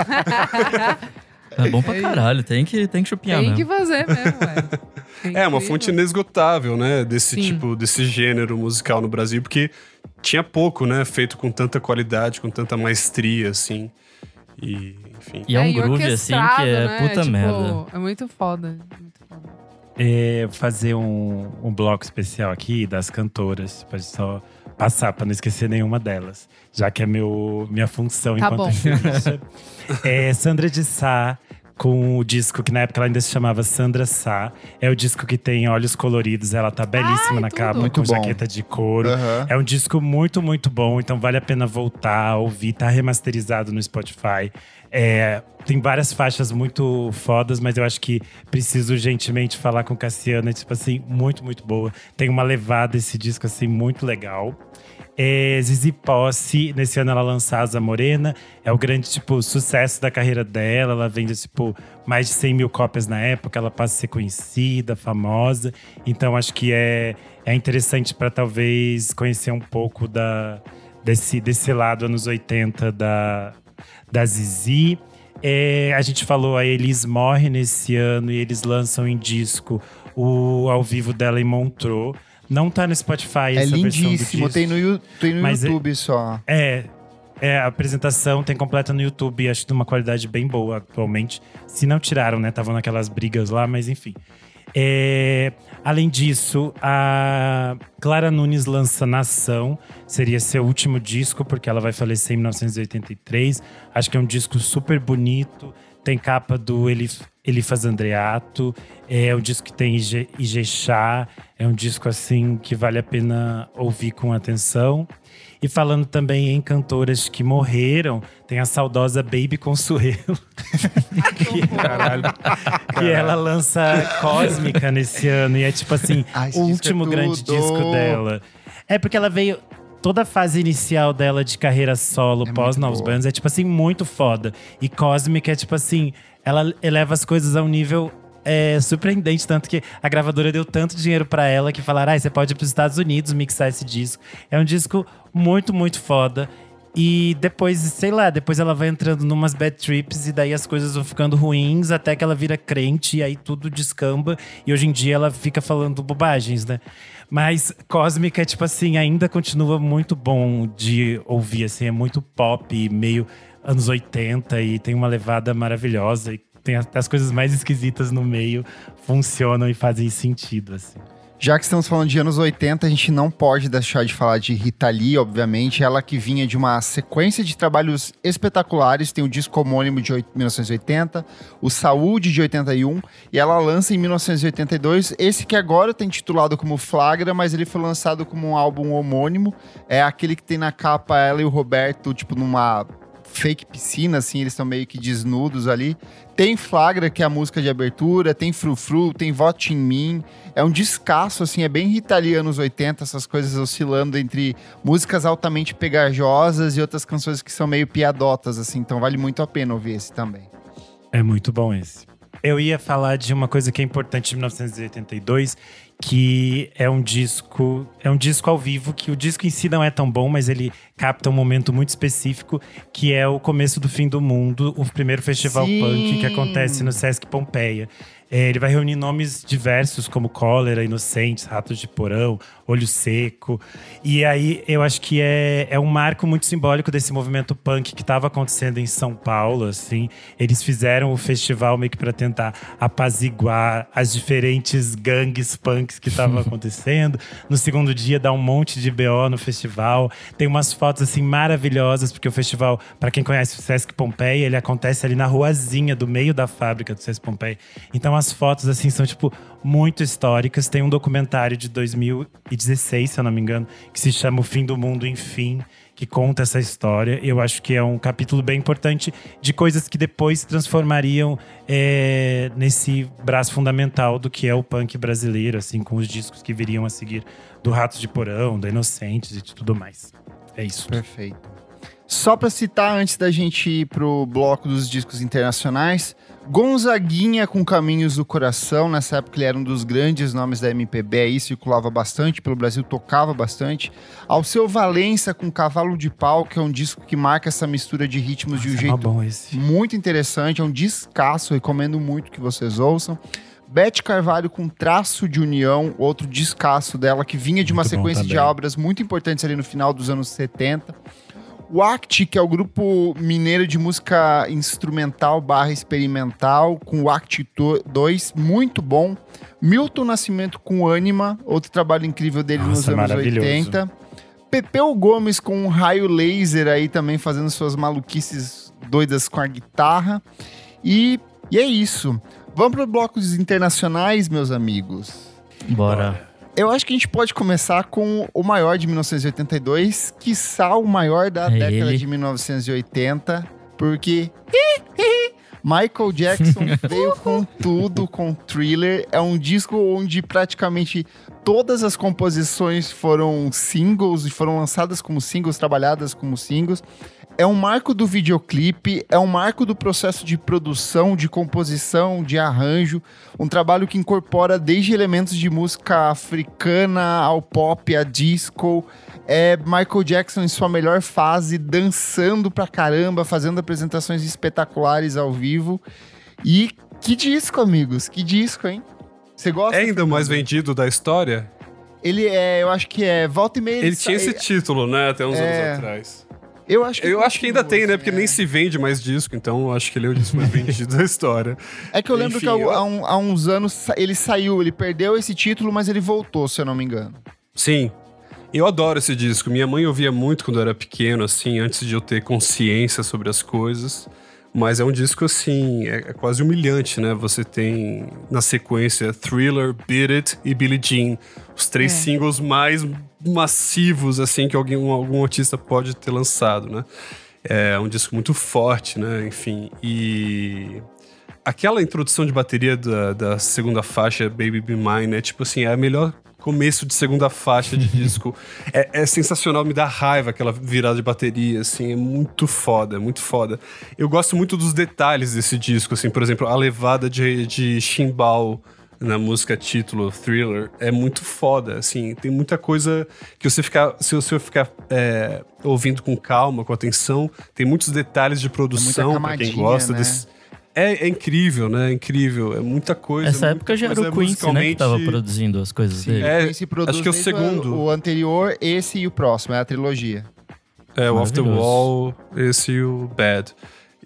É bom pra É caralho, tem que, tem que chupinhar Tem mesmo. que fazer mesmo, ué. É, uma fonte inesgotável, né? Desse Sim. tipo, desse gênero musical no Brasil, porque tinha pouco, né? Feito com tanta qualidade, com tanta maestria, assim. E, enfim. E é um e groove assim que é né? puta Tipo, merda. É muito foda. Muito foda. É, fazer um, um bloco especial aqui das cantoras, pra só passar, pra não esquecer nenhuma delas, já que é meu, minha função Tá enquanto bom. é Sandra de Sá, com o disco que na época ela ainda se chamava Sandra Sá. É o disco que tem olhos coloridos, ela tá belíssima Ai, na tudo. capa, Muito com bom. jaqueta de couro. Aham. É um disco muito, muito bom, então vale a pena voltar, ouvir, tá remasterizado no Spotify. É, tem várias faixas muito fodas, mas eu acho que preciso urgentemente falar com Cassiana, tipo assim, muito, muito boa. Tem uma levada esse disco, assim, muito legal. É, Zizi Posse, nesse ano ela lança Asa Morena, é o grande, tipo, sucesso da carreira dela. Ela vende, tipo, mais de 100 mil cópias na época, ela passa a ser conhecida, famosa. Então acho que é, é interessante para talvez conhecer um pouco da, desse, desse lado anos 80 da, da Zizi. É, a gente falou, a Elis morre nesse ano e eles lançam em disco o ao vivo dela em Montreux. Não tá no Spotify É essa lindíssimo. Tem no, tem no Mas é- YouTube só. É, é, a apresentação tem completa no YouTube, acho que de uma qualidade bem boa atualmente. Se não tiraram, né? Estavam naquelas brigas lá, mas enfim. É, além disso, a Clara Nunes lança Nação, seria seu último disco, porque ela vai falecer em 1983. Acho que é um disco super bonito. Tem capa do Elif, Elifas Andreato. É um disco que tem Ige- Ijexá. É um disco assim que vale a pena ouvir com atenção. E falando também em cantoras que morreram, tem a saudosa Baby Consuelo, Caralho. que ela lança Cósmica nesse ano. E é tipo assim, esse o é último grande tudo. disco dela. É porque ela veio. Toda a fase inicial dela de carreira solo, É pós Novos boa. Bands, é tipo assim, muito foda. E Cósmica é tipo assim, ela eleva as coisas a um nível é, surpreendente. Tanto que a gravadora deu tanto dinheiro pra ela que falaram: ah, você pode ir pros Estados Unidos mixar esse disco. É um disco muito, muito foda. E depois, sei lá, depois ela vai entrando numas bad trips e daí as coisas vão ficando ruins até que ela vira crente e aí tudo descamba. E hoje em dia ela fica falando bobagens, né? Mas Cósmica, é, tipo assim, ainda continua muito bom de ouvir, assim, é muito pop, meio anos 80 e tem uma levada maravilhosa e tem até as coisas mais esquisitas no meio funcionam e fazem sentido, assim. Já que estamos falando de anos 80, a gente não pode deixar de falar de Rita Lee, obviamente. Ela que vinha de uma sequência de trabalhos espetaculares. Tem o disco homônimo de oit- 1980, o Saúde de 81, e ela lança em 1982 esse que agora tem titulado como Flagra, mas ele foi lançado como um álbum homônimo. É aquele que tem na capa ela e o Roberto, tipo, numa fake piscina, assim, eles estão meio que desnudos ali. Tem Flagra, que é a música de abertura, tem Frufru, tem Vote em Mim. É um descasso, assim, é bem Lee anos 80, essas coisas oscilando entre músicas altamente pegajosas e outras canções que são meio piadotas, assim. Então vale muito a pena ouvir esse também. É muito bom esse. Eu ia falar de uma coisa que é importante de 1982, que é um disco, é um disco ao vivo que o disco em si não é tão bom, mas ele capta um momento muito específico, que é o começo do fim do mundo, o primeiro festival Sim. punk que acontece no Sesc Pompeia. É, ele vai reunir nomes diversos como Cólera, Inocentes, Ratos de Porão, Olho Seco. E aí eu acho que é, é um marco muito simbólico desse movimento punk que estava acontecendo em São Paulo, assim. Eles fizeram o festival meio que para tentar apaziguar as diferentes gangues punks que estavam acontecendo. No segundo dia dá um monte de BO no festival. Tem umas fotos assim maravilhosas, porque o festival, para quem conhece o Sesc Pompeia, ele acontece ali na ruazinha do meio da fábrica do Sesc Pompeia. Então as fotos assim são tipo muito históricas. Tem um documentário de 2016, se eu não me engano, que se chama O Fim do Mundo Enfim, que conta essa história. Eu acho que é um capítulo bem importante de coisas que depois se transformariam é, nesse braço fundamental do que é o punk brasileiro, assim, com os discos que viriam a seguir do Ratos de Porão, da Inocentes e de tudo mais. É isso. Perfeito. Só para citar antes da gente ir pro bloco dos discos internacionais, Gonzaguinha com Caminhos do Coração, nessa época ele era um dos grandes nomes da MPB, aí circulava bastante pelo Brasil, tocava bastante. Alceu Valença com Cavalo de Pau, que é um disco que marca essa mistura de ritmos de um Nossa, é jeito muito interessante, é um descasso, recomendo muito que vocês ouçam. Beth Carvalho com Traço de União, outro descasso dela, que vinha de uma Muito bom sequência de obras muito importantes ali no final dos anos 70. O Act, que é o grupo mineiro de música instrumental barra experimental, com o Act 2, muito bom. Milton Nascimento com Anima, outro trabalho incrível dele nos Nossa, anos maravilhoso. 80. Pepeu Gomes com um raio laser aí também fazendo suas maluquices doidas com a guitarra. E, e é isso. Vamos para blocos internacionais, meus amigos. Bora. Eu acho que a gente pode começar com o maior de 1982, quiçá o maior da É década ele. de 1980, porque Michael Jackson veio com tudo, com Thriller. É um disco onde praticamente todas as composições foram singles e foram lançadas como singles, trabalhadas como singles. É um marco do videoclipe, é um marco do processo de produção, de composição, de arranjo. Um trabalho que incorpora desde elementos de música africana ao pop, a disco. É Michael Jackson em sua melhor fase, dançando pra caramba, fazendo apresentações espetaculares ao vivo. E que disco, amigos, que disco, hein? Você gosta? É ainda o mais vendido da história? Ele é, eu acho que é volta e meia. Ele tinha sai- esse título, né, até uns É. anos atrás. Eu acho que Eu acho que ainda tem, né? assim, Porque é. nem se vende mais disco, então eu acho que ele é o disco mais vendido da história. É que eu lembro Enfim, que há, eu- há um- há uns anos ele saiu, ele perdeu esse título, mas ele voltou, se eu não me engano. Sim. Eu adoro esse disco. Minha mãe ouvia muito quando eu era pequeno, assim, antes de eu ter consciência sobre as coisas. Mas é um disco, assim, é, é quase humilhante, né? Você tem na sequência Thriller, Beat It e Billie Jean. Os três É. singles mais massivos, assim, que alguém, um- algum artista pode ter lançado, né? É um disco muito forte, né? Enfim, e aquela introdução de bateria da, da segunda faixa, Baby Be Mine, é tipo assim, é a melhor começo de segunda faixa de disco. É, é sensacional, me dá raiva aquela virada de bateria, assim, é muito foda, é muito foda. Eu gosto muito dos detalhes desse disco, assim, por exemplo, a levada de, de chimbal na música título Thriller é muito foda, assim, tem muita coisa que você ficar, se você ficar é, ouvindo com calma, com atenção, tem muitos detalhes de produção pra quem camadinha, gosta né? desse é, é incrível, né? É incrível. É muita coisa. Essa muita época já era o Quincy, né, que tava musicalmente- produzindo as coisas dele. É, Quem acho que é o segundo. O anterior, esse e o próximo, é a trilogia. É, o Off the. Wall, esse e o Bad.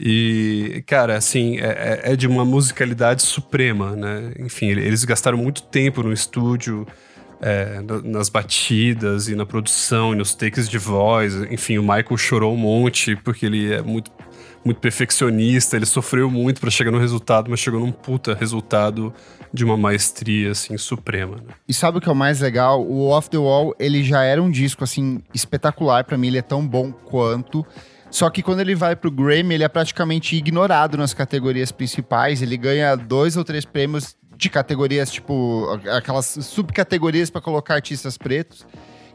E, cara, assim, é, é- é de uma musicalidade suprema, né? Enfim, ele- eles gastaram muito tempo no estúdio, é, na- nas batidas e na produção e nos takes de voz. Enfim, o Michael chorou um monte porque ele é muito, muito perfeccionista, ele sofreu muito pra chegar no resultado, mas chegou num puta resultado de uma maestria, assim, suprema, né? E sabe o que é o mais legal? O Off the Wall, ele já era um disco, assim, espetacular. Pra mim, ele é tão bom quanto. Só que quando ele vai pro Grammy, ele é praticamente ignorado nas categorias principais. Ele ganha dois ou três prêmios de categorias, tipo, aquelas subcategorias pra colocar artistas pretos.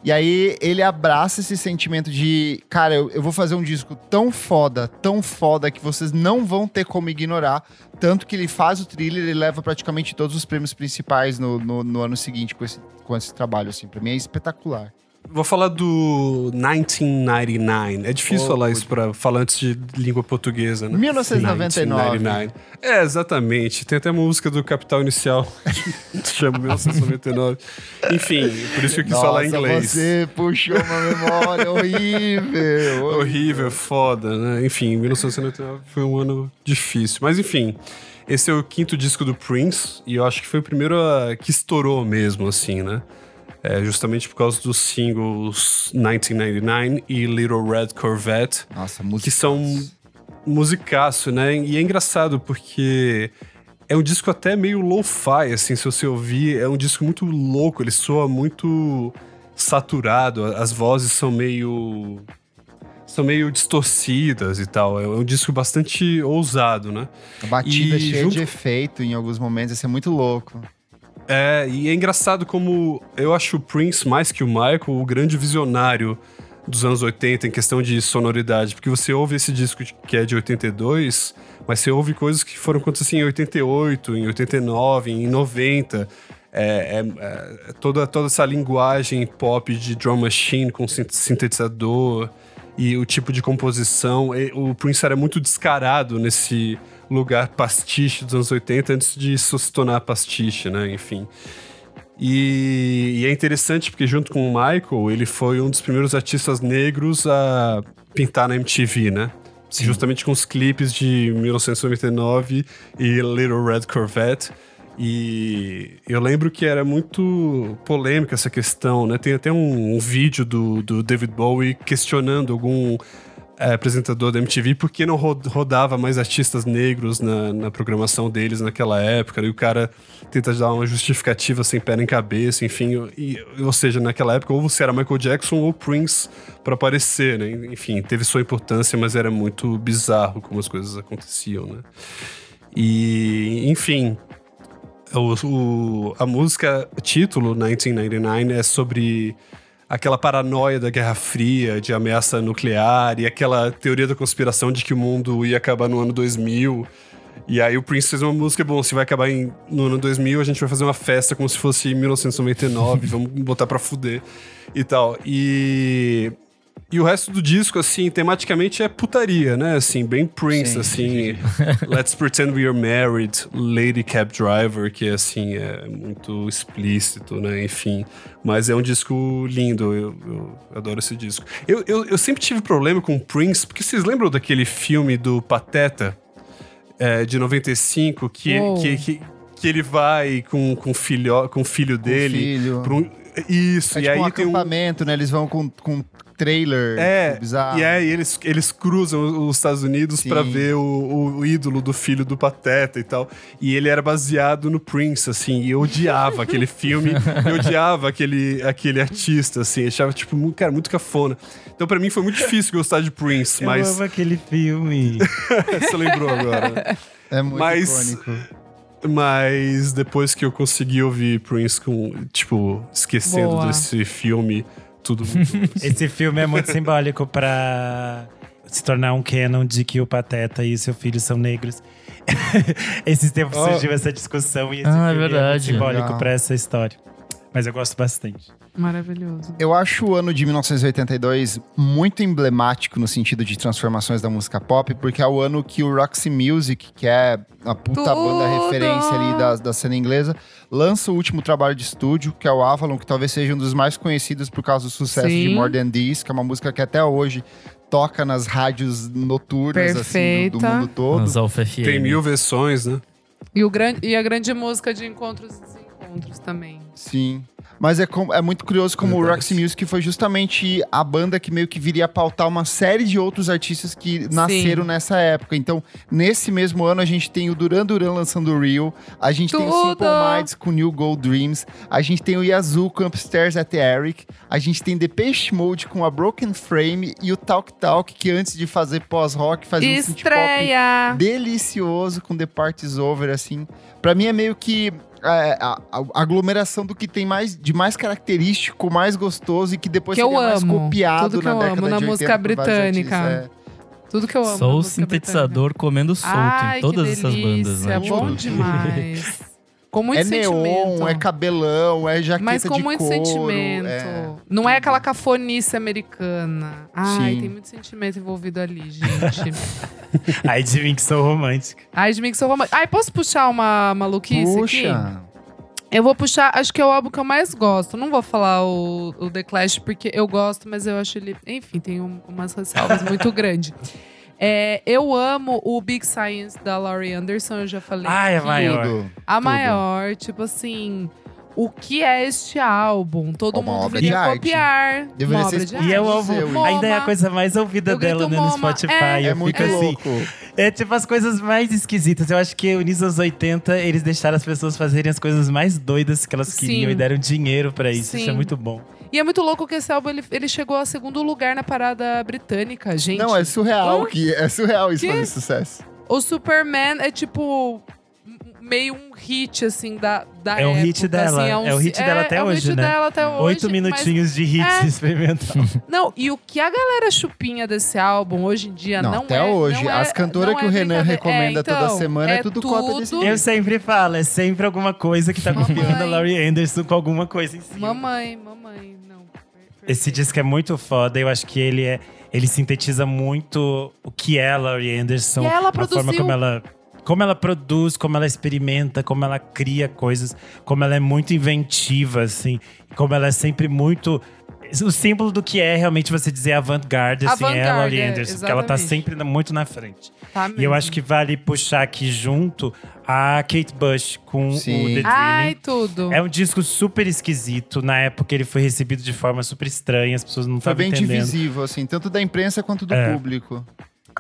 E aí ele abraça esse sentimento de, cara, eu, eu vou fazer um disco tão foda, tão foda, que vocês não vão ter como ignorar. Tanto que ele faz o thriller e leva praticamente todos os prêmios principais no, no, no ano seguinte com esse, com esse trabalho, assim. Pra mim é espetacular. Vou falar do 1999. É difícil Oh, falar isso para falantes de língua portuguesa, né? 1999. 1999. É, exatamente. Tem até música do Capital Inicial que chama 1999. Enfim, por isso que eu quis falar em Nossa, inglês. você puxou uma memória horrível. Horrível, foda, né? Enfim, 1999 foi um ano difícil. Mas enfim, esse é o quinto disco do Prince e eu acho que foi o primeiro a- que estourou mesmo, assim, né? É, justamente por causa dos singles 1999 e Little Red Corvette, Nossa, música. que são musicaço, né? E é engraçado porque é um disco até meio lo-fi, assim, se você ouvir. É um disco muito louco, ele soa muito saturado, as vozes são meio. são meio distorcidas e tal. É um disco bastante ousado, né? A batida E cheia junto- de efeito em alguns momentos, ia ser muito louco. É, e é engraçado como eu acho o Prince, mais que o Michael, o grande visionário dos anos 80 em questão de sonoridade. Porque você ouve esse disco que é de 82, mas você ouve coisas que foram acontecidas assim, em 88, em 89, em 90. É, é- é toda, toda essa linguagem pop de drum machine com sin- sintetizador e o tipo de composição. E o Prince era muito descarado nesse lugar pastiche dos anos 80 antes de isso se tornar pastiche, né? Enfim. E, e é interessante porque junto com o Michael, ele foi um dos primeiros artistas negros a pintar na MTV, né? Justamente com os clipes de 1999 e Little Red Corvette. E eu lembro que era muito polêmica essa questão, né? Tem até um, um vídeo do, do David Bowie questionando algum é, apresentador da MTV por que não ro- rodava mais artistas negros na, na programação deles naquela época. E o cara tenta dar uma justificativa sem pé nem cabeça, enfim. E, ou seja, naquela época, ou você era Michael Jackson ou Prince para aparecer, né? Enfim, teve sua importância, mas era muito bizarro como as coisas aconteciam, né? E, enfim, o, o- a música título 1999 é sobre aquela paranoia da Guerra Fria, de ameaça nuclear e aquela teoria da conspiração de que o mundo ia acabar no ano 2000. E aí o Prince fez uma música, bom, se vai acabar em- no ano 2000, a gente vai fazer uma festa como se fosse 1999, vamos botar pra fuder e tal. E e o resto do disco, assim, tematicamente é putaria, né? Assim, bem Prince, Sim, assim. Let's Pretend We Are Married, Lady Cab Driver, que, assim, é muito explícito, né? Enfim. Mas é um disco lindo, eu, eu adoro esse disco. Eu, eu, eu sempre tive problema com Prince, porque vocês lembram daquele filme do Pateta, é, de 95, que, Uou. que, que, que ele vai com, com, filho, com o filho Com dele. filho. um- isso, É e tipo um aí tem um. acampamento, né? Eles vão com, com trailer É, bizarro. e aí eles, eles cruzam os Estados Unidos pra ver o, o- o ídolo do filho do Pateta e tal. E ele era baseado no Prince, assim, e eu odiava aquele filme, eu odiava aquele, aquele artista, assim, achava, tipo, muito, cara, muito cafona. Então pra mim foi muito difícil gostar de Prince, Eu mas amo aquele filme. você lembrou agora. É muito Mas- icônico. Mas depois que eu consegui ouvir Prince com, tipo, esquecendo Boa. desse filme, tudo mudou. Esse filme é muito simbólico pra se tornar um canon de que o Pateta e o seu filho são negros. Esses tempos Oh. surgiu essa discussão e esse Ah, é filme é muito verdade. simbólico pra essa história. Mas eu gosto bastante. Maravilhoso. Eu acho o ano de 1982 muito emblemático no sentido de transformações da música pop, porque é o ano que o Roxy Music, que é a puta Tudo! banda referência ali da, da cena inglesa, lança o último trabalho de estúdio, que é o Avalon, que talvez seja um dos mais conhecidos por causa do sucesso de Sim. More Than This, que é uma música que até hoje toca nas rádios noturnas assim, do, do mundo todo. Tem mil versões, né? E, o grande, e a grande música de encontros e desencontros também. Sim. Mas é, com- é muito curioso como o Verdade. Roxy Music foi justamente a banda que meio que viria a pautar uma série de outros artistas que nasceram nessa época. Então, nesse mesmo ano, a gente tem o Duran Duran lançando o Real, a gente tem o Simple Tudo! Minds com New Gold Dreams, a gente tem o Yazoo com Upstairs at the Eric, a gente tem The Page Mode com a Broken Frame e o Talk Talk, que antes de fazer pós-rock fazia um synth pop Estreia! delicioso com The Party's Over, assim. Pra mim é meio que é, a, a aglomeração do que tem mais de mais característico, mais gostoso e que depois Que eu seria mais amo. copiado Tudo que na eu década amo na de 80 música britânica. artistas, é. Tudo que eu amo. Só na o sintetizador comendo solto Ai, em todas que essas bandas, né? delícia, Bom demais. Com muito É sentimento. neon, é cabelão, é jaqueta Mas com de muito couro, sentimento. é- Não é aquela cafonice americana. Ai, Sim. tem muito sentimento envolvido ali, gente. Ai, de mim que sou romântica. Ai, de mim que sou romântica. Ai, posso puxar uma maluquice aqui? Puxa. Eu vou puxar, acho que é o álbum que eu mais gosto. Não vou falar o, o The Clash porque eu gosto, mas eu acho ele. Enfim, tem um- umas ressalvas muito grandes. É, eu amo o Big Science da Laurie Anderson, eu já falei. Ai, é maior. Tudo. A tudo. maior, tipo assim. O que é este álbum? Todo Uma mundo viria de arte. copiar. Deveria uma ser obra de E é o arte. álbum, seu, Moma. ainda é a coisa mais ouvida Eu dela né, no. Spotify. É, É eu muito fico assim. louco. É tipo as coisas mais esquisitas. Eu acho que nos anos 80 eles deixaram as pessoas fazerem as coisas mais doidas que elas Sim. queriam e deram dinheiro pra isso. Isso é Sim. muito bom. E é muito louco que esse álbum ele, ele chegou a segundo lugar na parada britânica, gente. Não, é surreal Hã? que é surreal isso Que? fazer sucesso. O Superman é tipo meio um hit, assim, da, da É um época, hit dela, assim, um é o hit dela até é hoje, o hit né? dela até hoje. Oito mas- minutinhos de hits é. experimental. Não, e o que a galera chupinha desse álbum hoje em dia Não, não, até é... hoje. não é- As cantoras que é o Renan brincadeira. recomenda É, toda então, semana é tudo cópia desse tudo Eu sempre falo, é sempre alguma coisa que tá Mamãe. copiando a Laurie Anderson com alguma coisa em cima. Mamãe, mamãe. Esse disco é muito foda, eu acho que ele é. Ele sintetiza muito o que é a Laurie Anderson. E ela a forma produziu- como ela. Como ela produz, como ela experimenta, como ela cria coisas, como ela é muito inventiva, assim, como ela é sempre muito. O símbolo do que é realmente você dizer avant-garde, assim, é a Avant-garde, Laurie é, Anderson, porque ela tá sempre muito na frente. Tá E eu acho que vale puxar aqui junto a Kate Bush com Sim. o The Dreaming. Ai, tudo. É um disco super esquisito. Na época ele foi recebido de forma super estranha, as pessoas não Foi estavam bem entendendo. divisível, assim, tanto da imprensa quanto do É. público.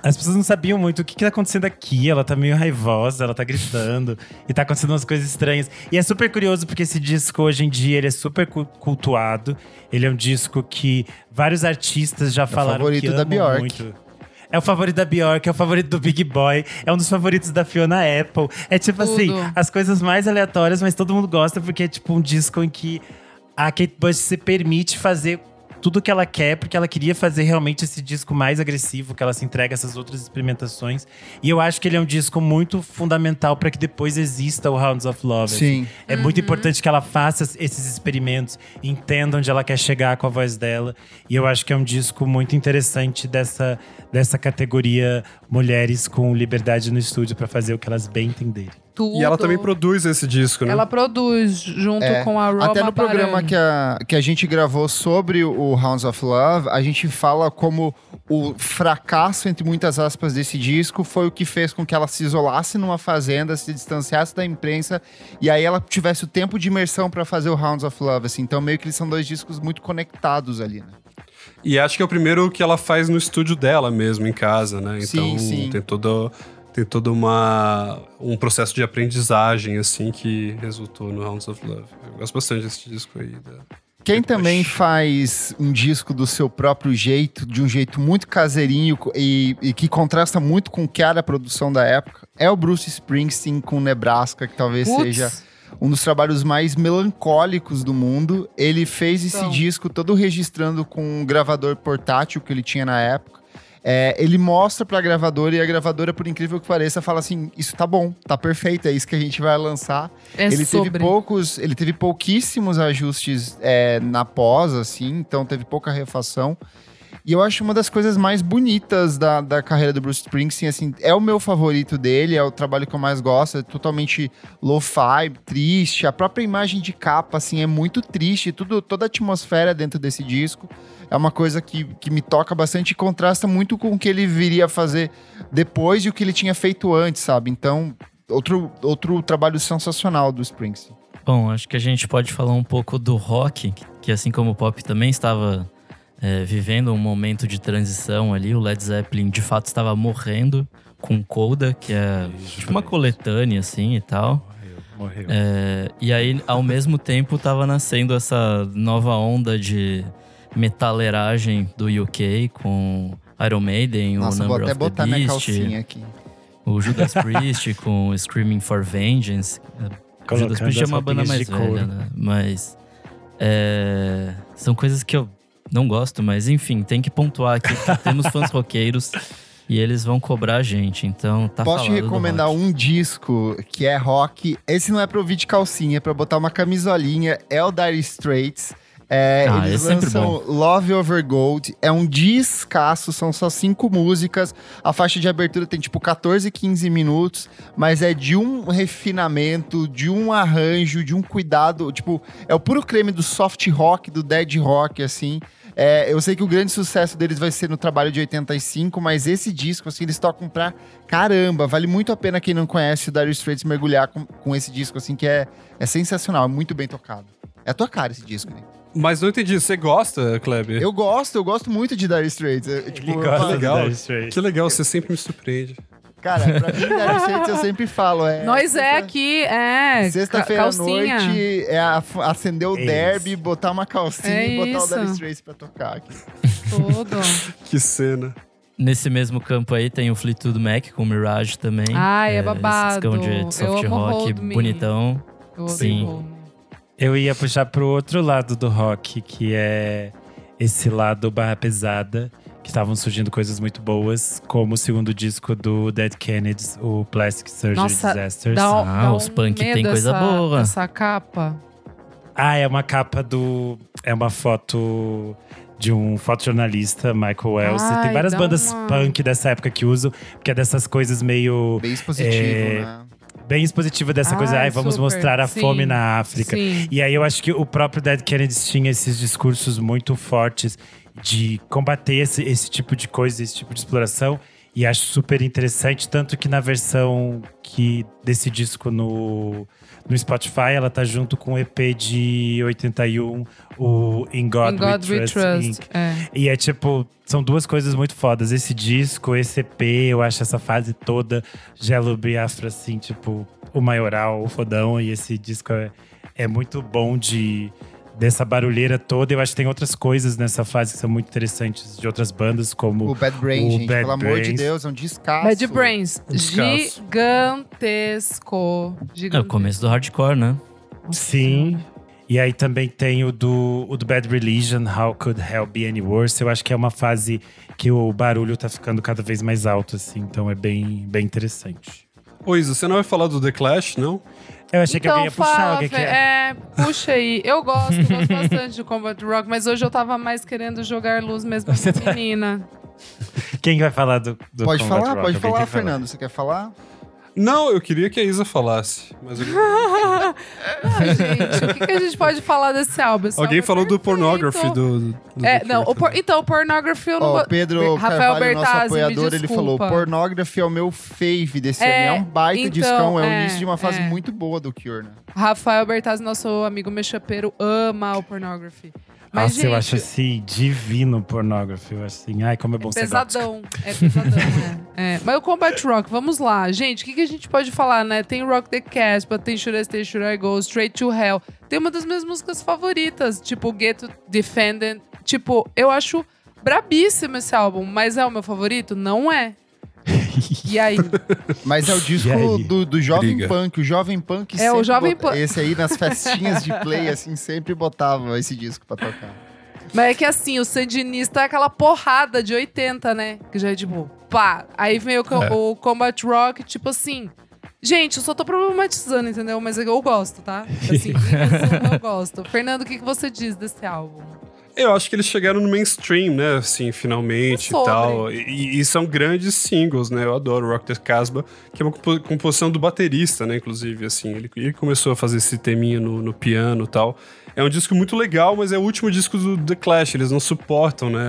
As pessoas não sabiam muito o que, que tá acontecendo aqui. Ela tá meio raivosa, ela tá gritando e tá acontecendo umas coisas estranhas. E é super curioso porque esse disco hoje em dia ele é super cu- cultuado. Ele é um disco que vários artistas já falaram favorito que da Bjork. muito. É o favorito da Bjork, é o favorito do Big Boy, é um dos favoritos da Fiona Apple. É tipo Tudo. assim, as coisas mais aleatórias, mas todo mundo gosta porque é tipo um disco em que a Kate Bush se permite fazer tudo que ela quer, porque ela queria fazer realmente esse disco mais agressivo, que ela se entrega a essas outras experimentações. E eu acho que ele é um disco muito fundamental para que depois exista o Hounds of Love. assim. Sim. É muito importante que ela faça esses experimentos, entenda onde ela quer chegar com a voz dela. E eu acho que é um disco muito interessante dessa, dessa categoria mulheres com liberdade no estúdio para fazer o que elas bem entenderem. Tudo. E ela também produz esse disco, né? Ela produz junto É, com a Roma Até no programa Barani. que a, que a gente gravou sobre o Hounds of Love, a gente fala como o fracasso, entre muitas aspas, desse disco foi o que fez com que ela se isolasse numa fazenda, se distanciasse da imprensa e aí ela tivesse o tempo de imersão pra fazer o Hounds of Love. Assim. Então, meio que eles são dois discos muito conectados ali, né? E acho que é o primeiro que ela faz no estúdio dela mesmo, em casa, né? Sim, Então sim. tem todo tem todo uma um processo de aprendizagem assim que resultou no Hounds of Love. Eu gosto bastante desse disco aí. da- Quem Depois. também faz um disco do seu próprio jeito, de um jeito muito caseirinho e, e que contrasta muito com o que era a produção da época, é o Bruce Springsteen com Nebraska, que talvez seja um dos trabalhos mais melancólicos do mundo. Ele fez esse Então. disco todo registrando com um gravador portátil que ele tinha na época. É, ele mostra pra gravadora e a gravadora, por incrível que pareça, fala assim: Isso tá bom, tá perfeito, é isso que a gente vai lançar é ele sobre. teve poucos, ele teve pouquíssimos ajustes é, na pós, assim, então teve pouca refação. E eu acho uma das coisas mais bonitas da, da carreira do Bruce Springsteen, assim, é o meu favorito dele, é o trabalho que eu mais gosto, é totalmente lo-fi, triste, a própria imagem de capa, assim, é muito triste, tudo, toda a atmosfera dentro desse disco é uma coisa que, que me toca bastante e contrasta muito com o que ele viria a fazer depois e o que ele tinha feito antes, sabe? Então, outro, outro trabalho sensacional do Springsteen. Bom, acho que a gente pode falar um pouco do rock, que- que assim como o pop também estava é, vivendo um momento de transição ali. O Led Zeppelin de fato estava morrendo com Coda, que é tipo uma coletânea assim e tal. Morreu. É, e aí, ao mesmo tempo, tava nascendo essa nova onda de metaleragem do UK com Iron Maiden, Nossa, o vou Number até of the botar minha Beast, calcinha aqui. o Judas Priest com Screaming for Vengeance. Colocando Judas Priest é uma banda mais velha, né? Mas. é, São coisas que eu não gosto, mas enfim, tem que pontuar aqui que temos fãs roqueiros e eles vão cobrar a gente. Então tá Posso te recomendar um disco que é rock. Esse não é pra ouvir de calcinha, é pra botar uma camisolinha. É o Dire Straits. É, Ah, eles é lançam Love Over Gold. É um discaço, são só cinco músicas. A faixa de abertura tem tipo 14, 15 minutos, mas é de um refinamento, de um arranjo, de um cuidado. Tipo, é o puro creme do soft rock, do dead rock, assim. É, eu sei que o grande sucesso deles vai ser no trabalho de 85, mas esse disco, assim, eles tocam pra caramba. Vale muito a pena quem não conhece o Dire Straits mergulhar com, com esse disco, assim, que é, é sensacional, é muito bem tocado. É a tua cara esse disco, né? Mas não entendi, você gosta, Kleber? Eu gosto, eu gosto muito de Dire Straits. Eu, tipo, Ele gosta falo- do legal. Dire Straits. Que legal, você sempre me surpreende. Cara, pra mim, Dire Straits eu sempre falo. É, Nós é sexta- aqui, é. Sexta-feira à noite é a- acender o É derby, botar uma calcinha É e botar isso. o Dire Straits pra tocar aqui. Tudo. Que cena. Nesse mesmo campo aí tem o Fleetwood Mac com Mirage também. Ai, é esse babado. discão de soft rock, bonitão. Sim. Eu ia puxar pro outro lado do rock, que é esse lado barra pesada, que estavam surgindo coisas muito boas, como o segundo disco do Dead Kennedys, o Plastic Surgery Nossa, Disasters. Dá, Ah, dá os um punk medo tem coisa essa, boa. Essa capa. Ah, é uma capa do. É uma foto de um fotojornalista, Michael Wells. Ai, Tem várias bandas uma- punk dessa época que usam, porque é dessas coisas meio. Bem expositivo, É, né? Bem expositiva dessa coisa, Ai, ai, vamos super. mostrar a Sim. fome na África. Sim. E aí eu acho que o próprio Dead Kennedys tinha esses discursos muito fortes de combater esse, esse tipo de coisa, esse tipo de exploração. E acho super interessante, tanto que na versão que desse disco no, no Spotify, ela tá junto com o EP de 81, o In God, In God We We Trust, Trust. Inc. É. E é tipo, são duas coisas muito fodas. Esse disco, esse EP, eu acho essa fase toda, Gelo Biafra, assim, tipo, o maioral, o fodão. E esse disco é, é muito bom de dessa barulheira toda. Eu acho que tem outras coisas nessa fase que são muito interessantes de outras bandas, como O Bad Brain, o gente, Bad pelo amor de Brains. Deus, é um descasso. Bad Brains. Descasso. Gigantesco. É o começo do hardcore, né? Sim. E aí também tem o do, o do Bad Religion, How Could Hell Be Any Worse. Eu acho que é uma fase que o barulho tá ficando cada vez mais alto, assim. Então é bem, bem interessante. Ô, Isa, você não vai falar do The Clash, não? Eu achei que alguém Então ia puxar. fala, alguém Fê. quer... é, puxa aí. Eu gosto, gosto bastante de Combat Rock, mas hoje eu tava mais querendo jogar luz mesmo Você com tá- menina. Quem vai falar do, do Pode Combat falar, Rock? pode Alguém falar, tem que Fernando. Você quer falar? Não, eu queria que a Isa falasse. Mas eu- Ah, gente, o que, que a gente pode falar desse álbum? Esse alguém álbum é falou do perfeito. pornography do, do É, The não, o por- então, o pornography eu não Ó, go- o Pedro Rafael Carvalho, nosso Bertazzi, me apoiador, ele falou: desculpa. Pornography é o meu fave desse É, ano. É um baita então, discão, é o é, início de uma fase é. muito boa do Cure, né? Rafael Bertazzi, nosso amigo mechapeiro, ama o pornography. Mas, Nossa, gente, eu acho assim, divino o pornography. Eu acho assim, ai, como é bom ser gótico. Pesadão. É pesadão, é. é. Mas o Combat Rock, vamos lá. Gente, o que, que a gente pode falar, né? Tem Rock the Casbah, tem Should I Stay, Should I Go, Straight to Hell. Tem uma das minhas músicas favoritas, tipo Get Defendant. Tipo, eu acho brabíssimo esse álbum, mas é o meu favorito? Não é. E aí? Mas é o disco do, do Jovem Briga. Punk. O Jovem Punk É, o sempre Jovem bota- Punk. Esse aí nas festinhas de play, assim, sempre botava esse disco pra tocar. Mas é que assim, o Sandinista é aquela porrada de 80, né? Que já é tipo, pá. Aí vem o, É. o Combat Rock, tipo assim. Gente, eu só tô problematizando, entendeu? Mas eu gosto, tá? Assim, eu gosto. Fernando, o que, que você diz desse álbum? Eu acho que eles chegaram no mainstream, né? Assim, finalmente e tal. E, e são grandes singles, né? Eu adoro Rock the Casbah, que é uma compo- composição do baterista, né? Inclusive, assim. Ele, ele começou a fazer esse teminha no, no piano e tal. É um disco muito legal, mas é o último disco do The Clash. Eles não suportam, né?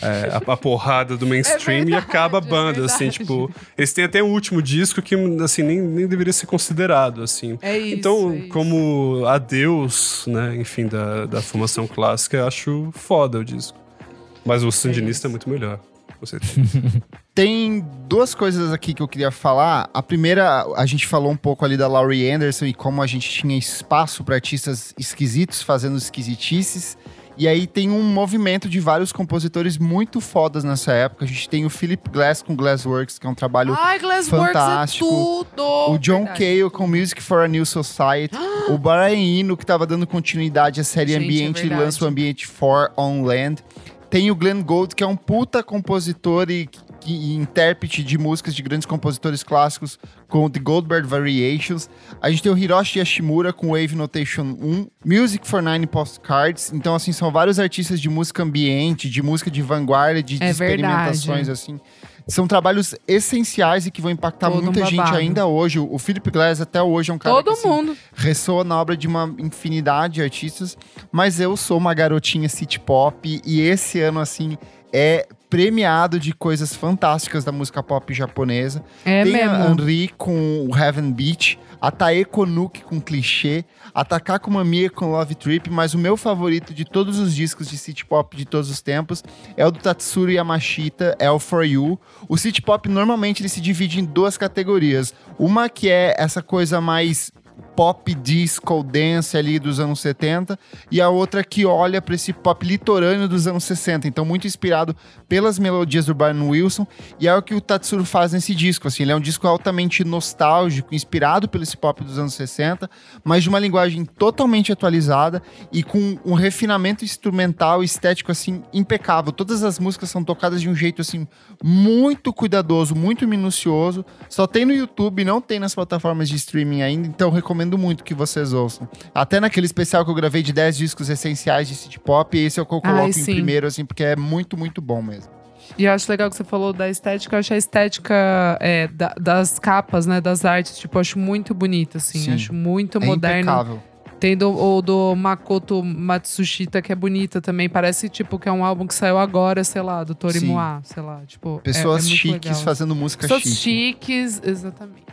A, é, a- a porrada do mainstream e verdade, acaba a é banda, assim. verdade. Tipo, eles têm até um último disco que, assim, nem, nem deveria ser considerado, assim. É isso. Então, é isso. como adeus, né, enfim, da, da formação clássica, acho foda o disco. Mas o Sandinista é, muito melhor, com certeza. Tem duas coisas aqui que eu queria falar. A primeira, a gente falou um pouco ali da Laurie Anderson e como a gente tinha espaço para artistas esquisitos fazendo esquisitices. E aí tem um movimento de vários compositores muito fodas nessa época. A gente tem o Philip Glass com Glassworks, que é um trabalho Ai, Glassworks fantástico. é tudo! o John Verdade. Cale com Music for a New Society. o Brian Eno, que estava dando continuidade à série Gente, é Ambiente e verdade. lança o Ambiente 4 on Land. Tem o Glenn Gould, que é um puta compositor e, e- intérprete de músicas de grandes compositores clássicos, com The Goldberg Variations. A gente tem o Hiroshi Yashimura com Wave Notation 1. Music for Nine Postcards. Então, assim, são vários artistas de música ambiente, de música de vanguarda, de, de É experimentações, verdade. assim. São trabalhos essenciais e que vão impactar Todo um muita gente babado. ainda hoje. O Philip Glass até hoje é um cara Todo que, assim, mundo. ressoa na obra de uma infinidade de artistas, mas eu sou uma garotinha city pop e esse ano, assim, é premiado de coisas fantásticas da música pop japonesa. É Tem a mesmo. Henri com o Heaven Beach, a Taeko Nuke com Clichê, a Takako Mamiya com Love Trip, mas o meu favorito de todos os discos de city pop de todos os tempos é o do Tatsuro Yamashita, é o For You. O city pop normalmente ele se divide em duas categorias. Uma que é essa coisa mais pop disco dance ali dos anos 70 e a outra que olha para esse pop litorâneo dos anos 60, então muito inspirado pelas melodias do Brian Wilson e é o que o Tatsuro faz nesse disco, assim, ele é um disco altamente nostálgico, inspirado pelo esse pop dos anos 60, mas de uma linguagem totalmente atualizada e com um refinamento instrumental estético assim impecável. Todas as músicas são tocadas de um jeito assim muito cuidadoso, muito minucioso. Só tem no YouTube, não tem nas plataformas de streaming ainda, então recomendo muito que vocês ouçam. Até naquele especial que eu gravei de 10 discos essenciais de city pop, esse é o que eu coloco Ai, em primeiro assim, porque é muito, muito bom mesmo. E eu acho legal que você falou da estética. Eu acho a estética é, da- das capas, né? Das artes, tipo, acho muito bonita, assim. Sim. Acho muito É moderno. impecável. Tem do, o do Makoto Matsushita, que é bonita também. Parece, tipo, que é um álbum que saiu agora, sei lá, do Tori Sim. Moa, sei lá. Tipo, é- Pessoas é, chiques legal. fazendo música Pessoas chique. chiques, exatamente.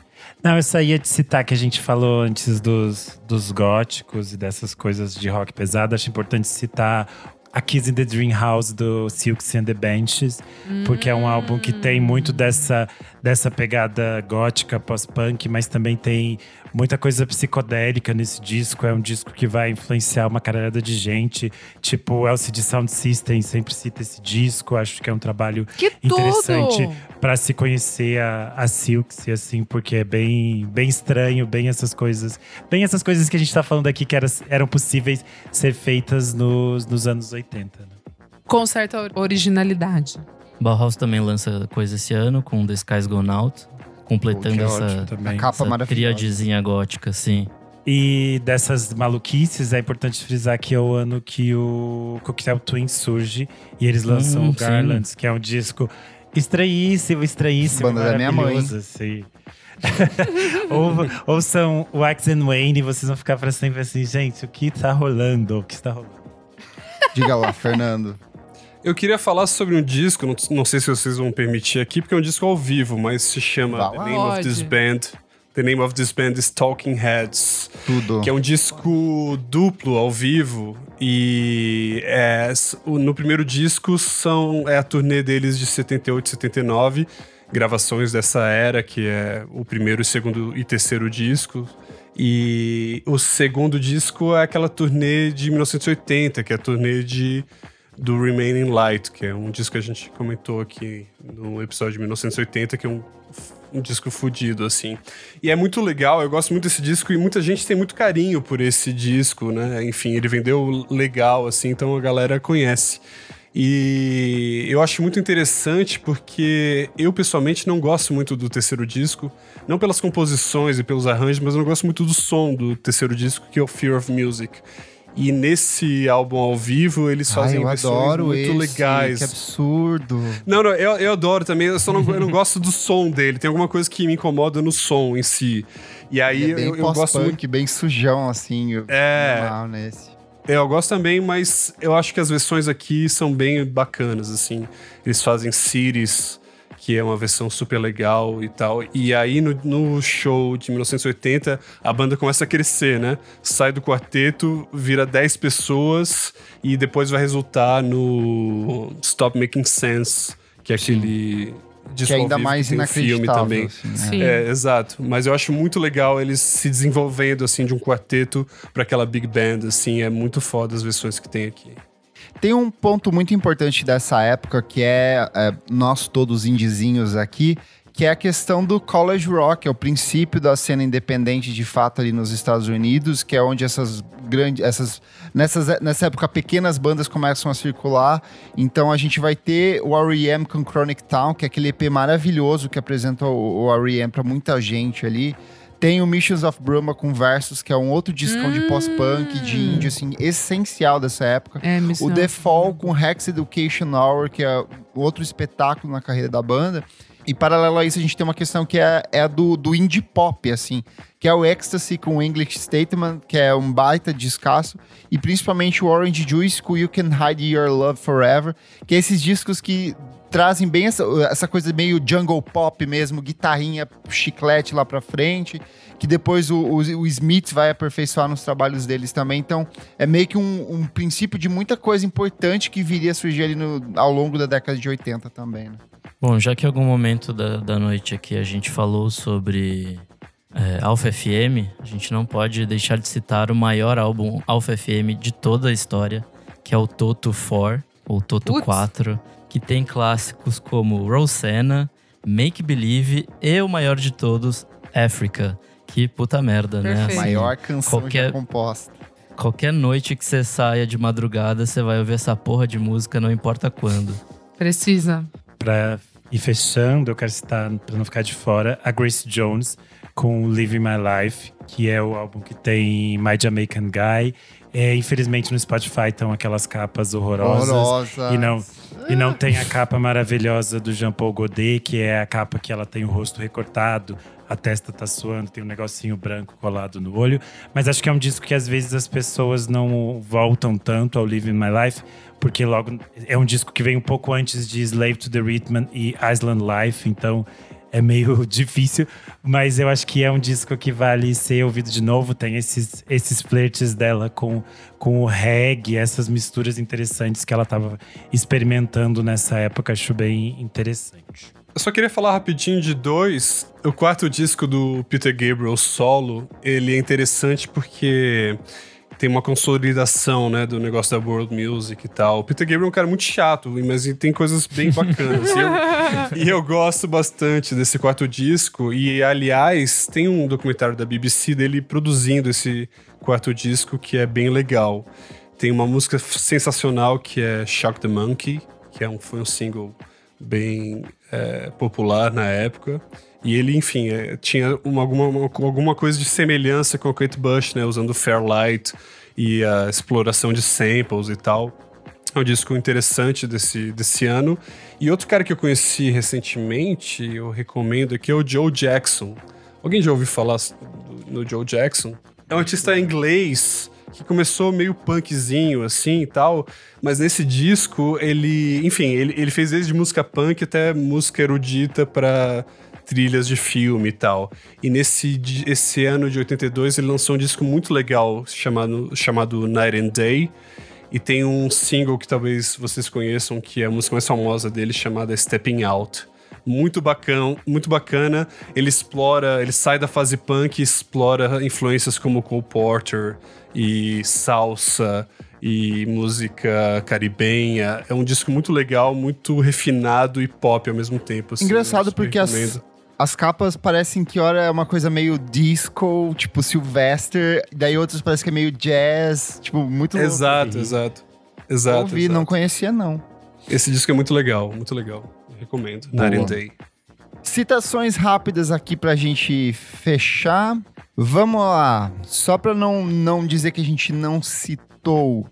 Não, eu só ia te citar que a gente falou antes dos, dos góticos e dessas coisas de rock pesado. Acho importante citar a Kiss in the Dream House do Silks and the Benches, porque é um álbum que tem muito dessa, dessa pegada gótica, pós-punk, mas também tem muita coisa psicodélica nesse disco. É um disco que vai influenciar uma caralhada de gente. Tipo, o LCD Sound System sempre cita esse disco. Acho que é um trabalho Que interessante para se conhecer a, a Silks, assim, porque é bem, bem estranho, bem essas coisas. Bem essas coisas que a gente tá falando aqui que era, eram possíveis ser feitas nos, nos anos 80. Né? Com certa or- originalidade. Bauhaus também lança coisa esse ano com The Skies Gone Out, completando é essa, também. Capa essa maravilhosa. triadezinha gótica, assim. E dessas maluquices, é importante frisar que é o ano que o Coquetel Twins surge e eles lançam Hum, o Garlands, que é um disco estranhíssimo, estranhíssimo, Banda da minha mãe. maravilhoso, assim. ou, ouçam o Wax and Wayne e vocês vão ficar pra sempre assim, gente, o que tá rolando? O que está rolando? Diga lá, Fernando. Eu queria falar sobre um disco, não, não sei se vocês vão permitir aqui, porque é um disco ao vivo, mas se chama Vai The. Name of This. Band. The Name of This Band is Talking Heads. Tudo. Que é um disco duplo ao vivo. E é, no primeiro disco são, é a turnê deles de 78 e 79. Gravações dessa era, que é o primeiro, segundo e terceiro disco. E o segundo disco é aquela turnê de 1980, que é a turnê de, do Remaining Light, que é um disco que a gente comentou aqui no episódio de 1980, que é um um disco fudido, assim. E é muito legal, eu gosto muito desse disco e muita gente tem muito carinho por esse disco, né? Enfim, ele vendeu legal, assim, então a galera conhece. E eu acho muito interessante porque eu pessoalmente não gosto muito do terceiro disco, não pelas composições e pelos arranjos, mas eu não gosto muito do som do terceiro disco, que é o Fear of Music. E nesse álbum ao vivo, eles fazem Ai, eu versões adoro muito esse, legais. Que absurdo. Não, não, eu, eu adoro também, eu só não, eu não gosto do som dele. Tem alguma coisa que me incomoda no som em si. E aí é eu, eu gosto muito. bem sujão, assim. É. normal nesse. É, Eu gosto também, mas eu acho que as versões aqui são bem bacanas, assim. Eles fazem Cities, que é uma versão super legal e tal. E aí no, no show de 1980, a banda começa a crescer, né? Sai do quarteto, vira 10 pessoas e depois vai resultar no Stop Making Sense, que é aquele disco Que é ainda mais um filme inacreditável. também. assim, né? Sim. É, exato. Mas eu acho muito legal eles se desenvolvendo, assim, de um quarteto pra aquela big band, assim. É muito foda as versões que tem aqui. Tem um ponto muito importante dessa época que é, é nós todos indizinhos aqui, que é a questão do college rock, é o princípio da cena independente de fato ali nos Estados Unidos, que é onde essas grandes, essas nessas, nessa época pequenas bandas começam a circular. Então a gente vai ter o R.E.M. com Chronic Town, que é aquele EP maravilhoso que apresenta o, o R.E.M. para muita gente ali. Tem o Missions of Brahma com Versus, que é um outro discão hum. de pós-punk, de indie, assim, essencial dessa época. É, o The Fall com Rex Education Hour, que é outro espetáculo na carreira da banda. E paralelo a isso, a gente tem uma questão que é, é a do, do indie pop, assim, que é o Ecstasy com o English Statement, que é um baita descasso, e principalmente o Orange Juice com You Can Hide Your Love Forever, que é esses discos que trazem bem essa, essa coisa meio jungle pop mesmo, guitarrinha, chiclete lá pra frente, que depois o, o, o Smith vai aperfeiçoar nos trabalhos deles também. Então, é meio que um, um princípio de muita coisa importante que viria a surgir ali no, ao longo da década de 80 também, né? Bom, já que em algum momento da, da noite aqui a gente falou sobre é, Alpha FM, a gente não pode deixar de citar o maior álbum Alpha FM de toda a história, que é o Toto 4, ou Toto Putz. 4, que tem clássicos como Rosanna, Make Believe e o maior de todos, Africa. Que puta merda, né? Perfeito. né? Assim, maior canção qualquer, já composta. Qualquer noite que você saia de madrugada, você vai ouvir essa porra de música, não importa quando. Precisa. Pra ir fechando, eu quero citar, pra não ficar de fora, a Grace Jones com Living My Life, que é o álbum que tem My Jamaican Guy. É, infelizmente no Spotify estão aquelas capas horrorosas. Horrorosa. E não, e não tem a capa maravilhosa do Jean Paul Godet, que é a capa que ela tem o rosto recortado, a testa tá suando, tem um negocinho branco colado no olho. Mas acho que é um disco que às vezes as pessoas não voltam tanto ao Living My Life, porque logo é um disco que vem um pouco antes de Slave to the Rhythm e Island Life, então é meio difícil, mas eu acho que é um disco que vale ser ouvido de novo. Tem esses, esses flertes dela com, com o reggae, essas misturas interessantes que ela estava experimentando nessa época. Acho bem interessante. Eu só queria falar rapidinho de dois. O quarto disco do Peter Gabriel solo, ele é interessante porque tem uma consolidação, né, do negócio da world music e tal. O Peter Gabriel é um cara muito chato, mas tem coisas bem bacanas. e, eu, e, eu, gosto bastante desse quarto disco. E, aliás, tem um documentário da BBC dele produzindo esse quarto disco que é bem legal. Tem uma música sensacional que é Shock the Monkey, que é um, foi um single bem é, popular na época. E ele, enfim, é, tinha uma, alguma, uma, alguma coisa de semelhança com o Kate Bush, né? Usando Fairlight e a exploração de samples e tal. É um disco interessante desse, desse ano. E outro cara que eu conheci recentemente, eu recomendo aqui, é o Joe Jackson. Alguém já ouviu falar no Joe Jackson? É um artista inglês que começou meio punkzinho assim e tal, mas nesse disco ele, enfim, ele, ele fez desde música punk até música erudita para trilhas de filme e tal. E nesse esse ano de 82 ele lançou um disco muito legal chamado, chamado Night and Day. E tem um single que talvez vocês conheçam, que é a música mais famosa dele, chamada Stepping Out. Muito bacana, muito bacana. Ele explora, ele sai da fase punk e explora influências como Cole Porter e salsa e música caribenha. É um disco muito legal, muito refinado e pop ao mesmo tempo. Assim, Engraçado porque as, as capas parecem que hora é uma coisa meio disco, tipo Sylvester, daí outras parecem que é meio jazz, tipo, muito Exato, louco. exato. Exato. Ouvi, exato. não conhecia não. Esse disco é muito legal, muito legal. Eu recomendo. Night and Day. Citações rápidas aqui pra gente fechar. Vamos lá. Só pra não, não dizer que a gente não citou.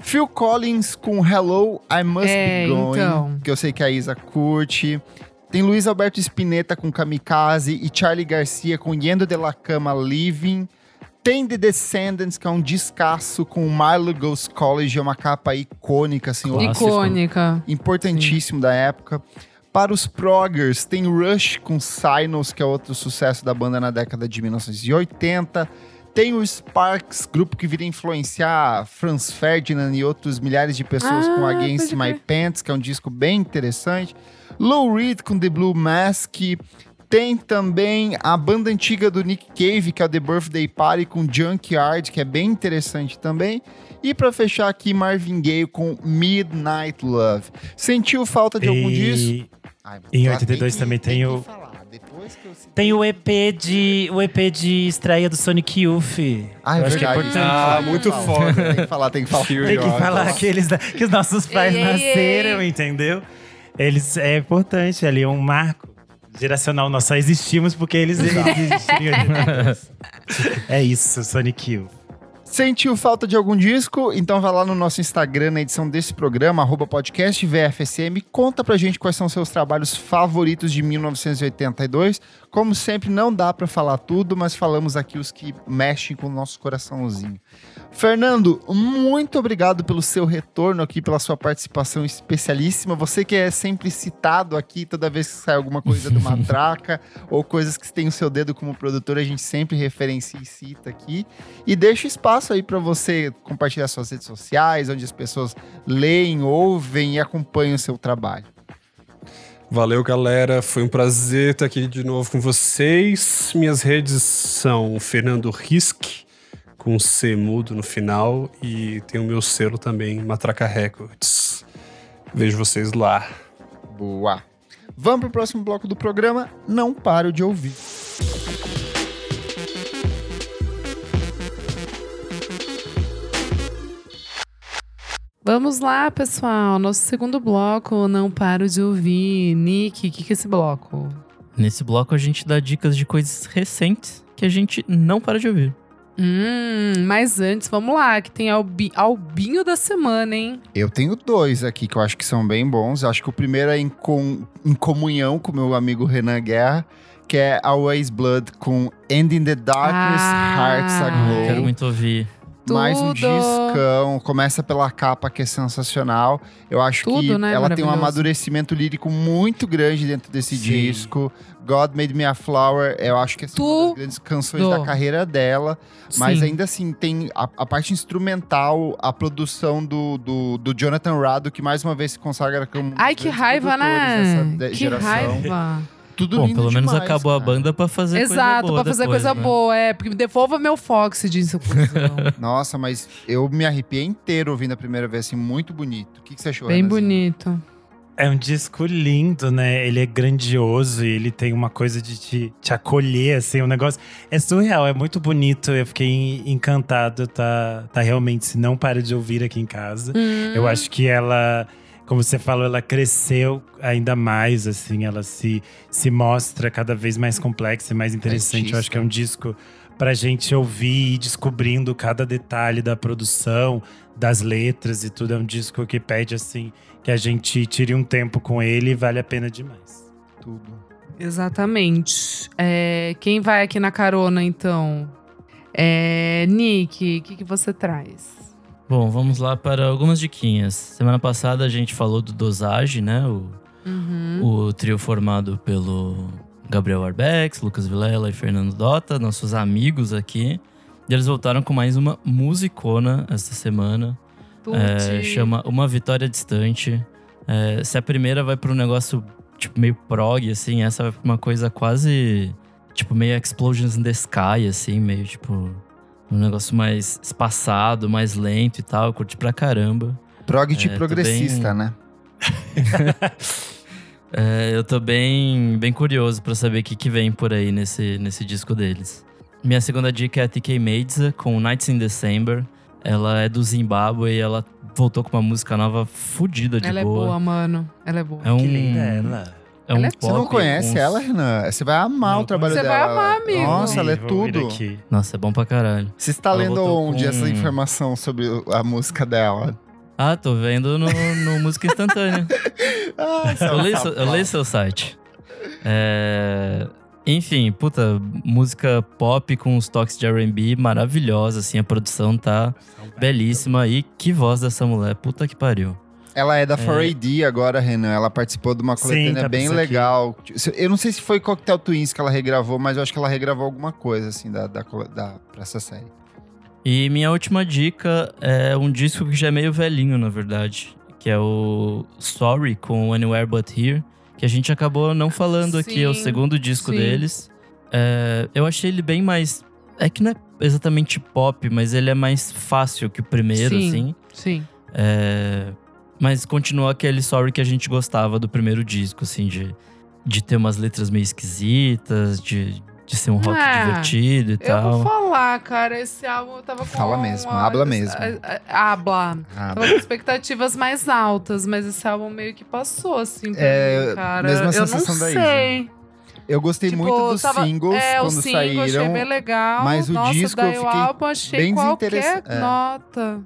Phil Collins com Hello, I Must é, Be Going. Então. Que eu sei que a Isa curte. Tem Luiz Alberto Spinetta com Kamikaze e Charlie Garcia com Yendo de la Cama Living. Tem The Descendants, que é um descasso com Milo Goes College, é uma capa icônica, assim. Icônica. Importantíssimo Sim. da época. Para os proggers, tem Rush com Sinos, que é outro sucesso da banda na década de 1980. Tem o Sparks, grupo que viria influenciar Franz Ferdinand e outros milhares de pessoas ah, com Against My Pants, que é um disco bem interessante. Low Reed com The Blue Mask. Tem também a banda antiga do Nick Cave, que é o The Birthday Party com Junkyard, que é bem interessante também. E pra fechar aqui, Marvin Gaye com Midnight Love. Sentiu falta de algum disso? E Ai, em lá 82 que- também tem que o- tem o EP de o EP de estreia do Sonic Youth. Ah, é acho que é verdade. importante. Ah, Tem muito foda. Tem que falar, tem que falar. Tem Tem que falar que, eles, que os nossos pais Ei, ei, nasceram, ei. entendeu? Eles é importante ali, é um marco geracional. Nós só existimos porque eles existiram. é isso, Sonic Youth. Sentiu falta de algum disco? Então vai lá no nosso Instagram, na edição desse programa, arroba podcast VFSM. Conta pra gente quais são seus trabalhos favoritos de 1982. Como sempre, não dá pra falar tudo, mas falamos aqui os que mexem com o nosso coraçãozinho. Fernando, muito obrigado pelo seu retorno aqui, pela sua participação especialíssima. Você que é sempre citado aqui toda vez que sai alguma coisa do Matraca ou coisas que tem o seu dedo como produtor, a gente sempre referencia e cita aqui. E deixa espaço aí para você compartilhar suas redes sociais, onde as pessoas leem, ouvem e acompanham o seu trabalho. Valeu, galera. Foi um prazer estar aqui de novo com vocês. Minhas redes são Fernando Risk, com C mudo no final. E tem o meu selo também, Matraca Records. Vejo vocês lá. Boa. Vamos pro próximo bloco do programa. Não paro de ouvir. Vamos lá, pessoal. Nosso segundo bloco, não paro de ouvir. Nick, o que, que é esse bloco? Nesse bloco a gente dá dicas de coisas recentes que a gente não para de ouvir. Hum, mas antes, vamos lá, que tem Albi, Albinho da semana, hein? Eu tenho dois aqui que eu acho que são bem bons. Acho que o primeiro é em, com- em comunhão com meu amigo Renan Guerra, que é Always Blood com End in the Darkness, Ah, Hearts Ah, Aglow. quero muito ouvir. Mais um Tudo. discão. Começa pela capa, que é sensacional. Eu acho que Tudo, né? ela tem um amadurecimento lírico muito grande dentro desse Sim. disco. God Made Me a Flower, eu acho que é assim, uma das Tudo. grandes canções da carreira dela. Mas Sim. ainda assim, tem a, a parte instrumental, a produção do, do, do Jonathan Rado, que mais uma vez se consagra como. um Ai, dos que grandes raiva, produtores dessa né? de- Que geração. raiva. Tudo Bom, lindo pelo menos demais, acabou a cara. banda pra fazer coisa Exato, boa pra fazer depois, coisa né? boa, é. Porque devolva meu Fox, disse o. Nossa, mas eu me arrepiei inteiro ouvindo a primeira vez, assim, muito bonito. O que, que você achou, Bem bonito. É um disco lindo, né? Ele é grandioso e ele tem uma coisa de te, te acolher, assim, um negócio. É surreal, é muito bonito. Eu fiquei en- encantado, tá, tá realmente, se não para de ouvir aqui em casa. Hum. Eu acho que ela, como você falou, ela cresceu ainda mais, assim, ela se, se mostra cada vez mais complexa e mais interessante. Eu acho que é um disco pra gente ouvir e ir descobrindo cada detalhe da produção, das letras e tudo. É um disco que pede, assim, que a gente tire um tempo com ele e vale a pena demais. Tudo. Exatamente. É, quem vai aqui na carona, então? É, Nick, o que, que você traz? Bom, vamos lá para algumas diquinhas. Semana passada a gente falou do Dosage, né? O, Uhum. o trio formado pelo Gabriel Arbex, Lucas Vilela e Fernando Dota, nossos amigos aqui. E eles voltaram com mais uma musicona esta semana. É, chama Uma Vitória Distante. É, se a primeira vai para um negócio tipo meio prog, assim, essa vai pra uma coisa quase tipo meio Explosions in the Sky, assim, meio tipo um negócio mais espaçado, mais lento e tal. Eu curti pra caramba. Prog de É, progressista, bem- né? É, eu tô bem, bem curioso pra saber o que, que vem por aí nesse, nesse disco deles. Minha segunda dica é a TK Meidza com Nights in December. Ela é do Zimbábue e ela voltou com uma música nova fodida de Ela é boa. boa, mano. Ela é boa. É um, Que linda ela. É um é- Você não pop conhece ela, Renan? Você vai amar Não o trabalho Você dela. vai amar, amigo. Nossa, ela é tudo. aqui. Nossa, é bom pra caralho. Você está Ela lendo onde com- essa informação sobre a música dela? Ah, tô vendo no, no Música Instantânea. Ah, eu, leio, seu- eu leio seu site. É, Enfim, puta, música pop com os toques de R&B maravilhosa, assim, a produção tá belíssima. E que voz dessa mulher, puta que pariu. Ela é da 4AD agora, Renan. Ela participou de uma Sim, coletânea tá bem pensando aqui. legal. Eu não sei se foi Cocktail Twins que ela regravou, mas eu acho que ela regravou alguma coisa, assim, da, da, da, pra essa série. E minha última dica é um disco que já é meio velhinho, na verdade. Que é o Sorry, com Anywhere But Here. Que a gente acabou não falando aqui, é o Sim, segundo disco sim. deles. É, eu achei ele bem mais É que não é exatamente pop, mas ele é mais fácil que o primeiro, Sim. assim. Sim. É, Mas continua aquele sorry que a gente gostava do primeiro disco, assim, de, de ter umas letras meio esquisitas, de, de ser um rock É, divertido e Eu tal. vou falar, cara, esse álbum eu tava com. Fala mesmo, uma- habla mesmo. a- a- Habla. Ah, Tava com expectativas mais altas, mas esse álbum meio que passou, assim, pra É, mim, cara. mesma eu sensação não da Isa. sei. eu gostei Tipo, muito dos tava- singles é, quando o single achei saíram. bem legal. mas o Nossa, disco daí eu o fiquei álbum achei bem qualquer é. nota.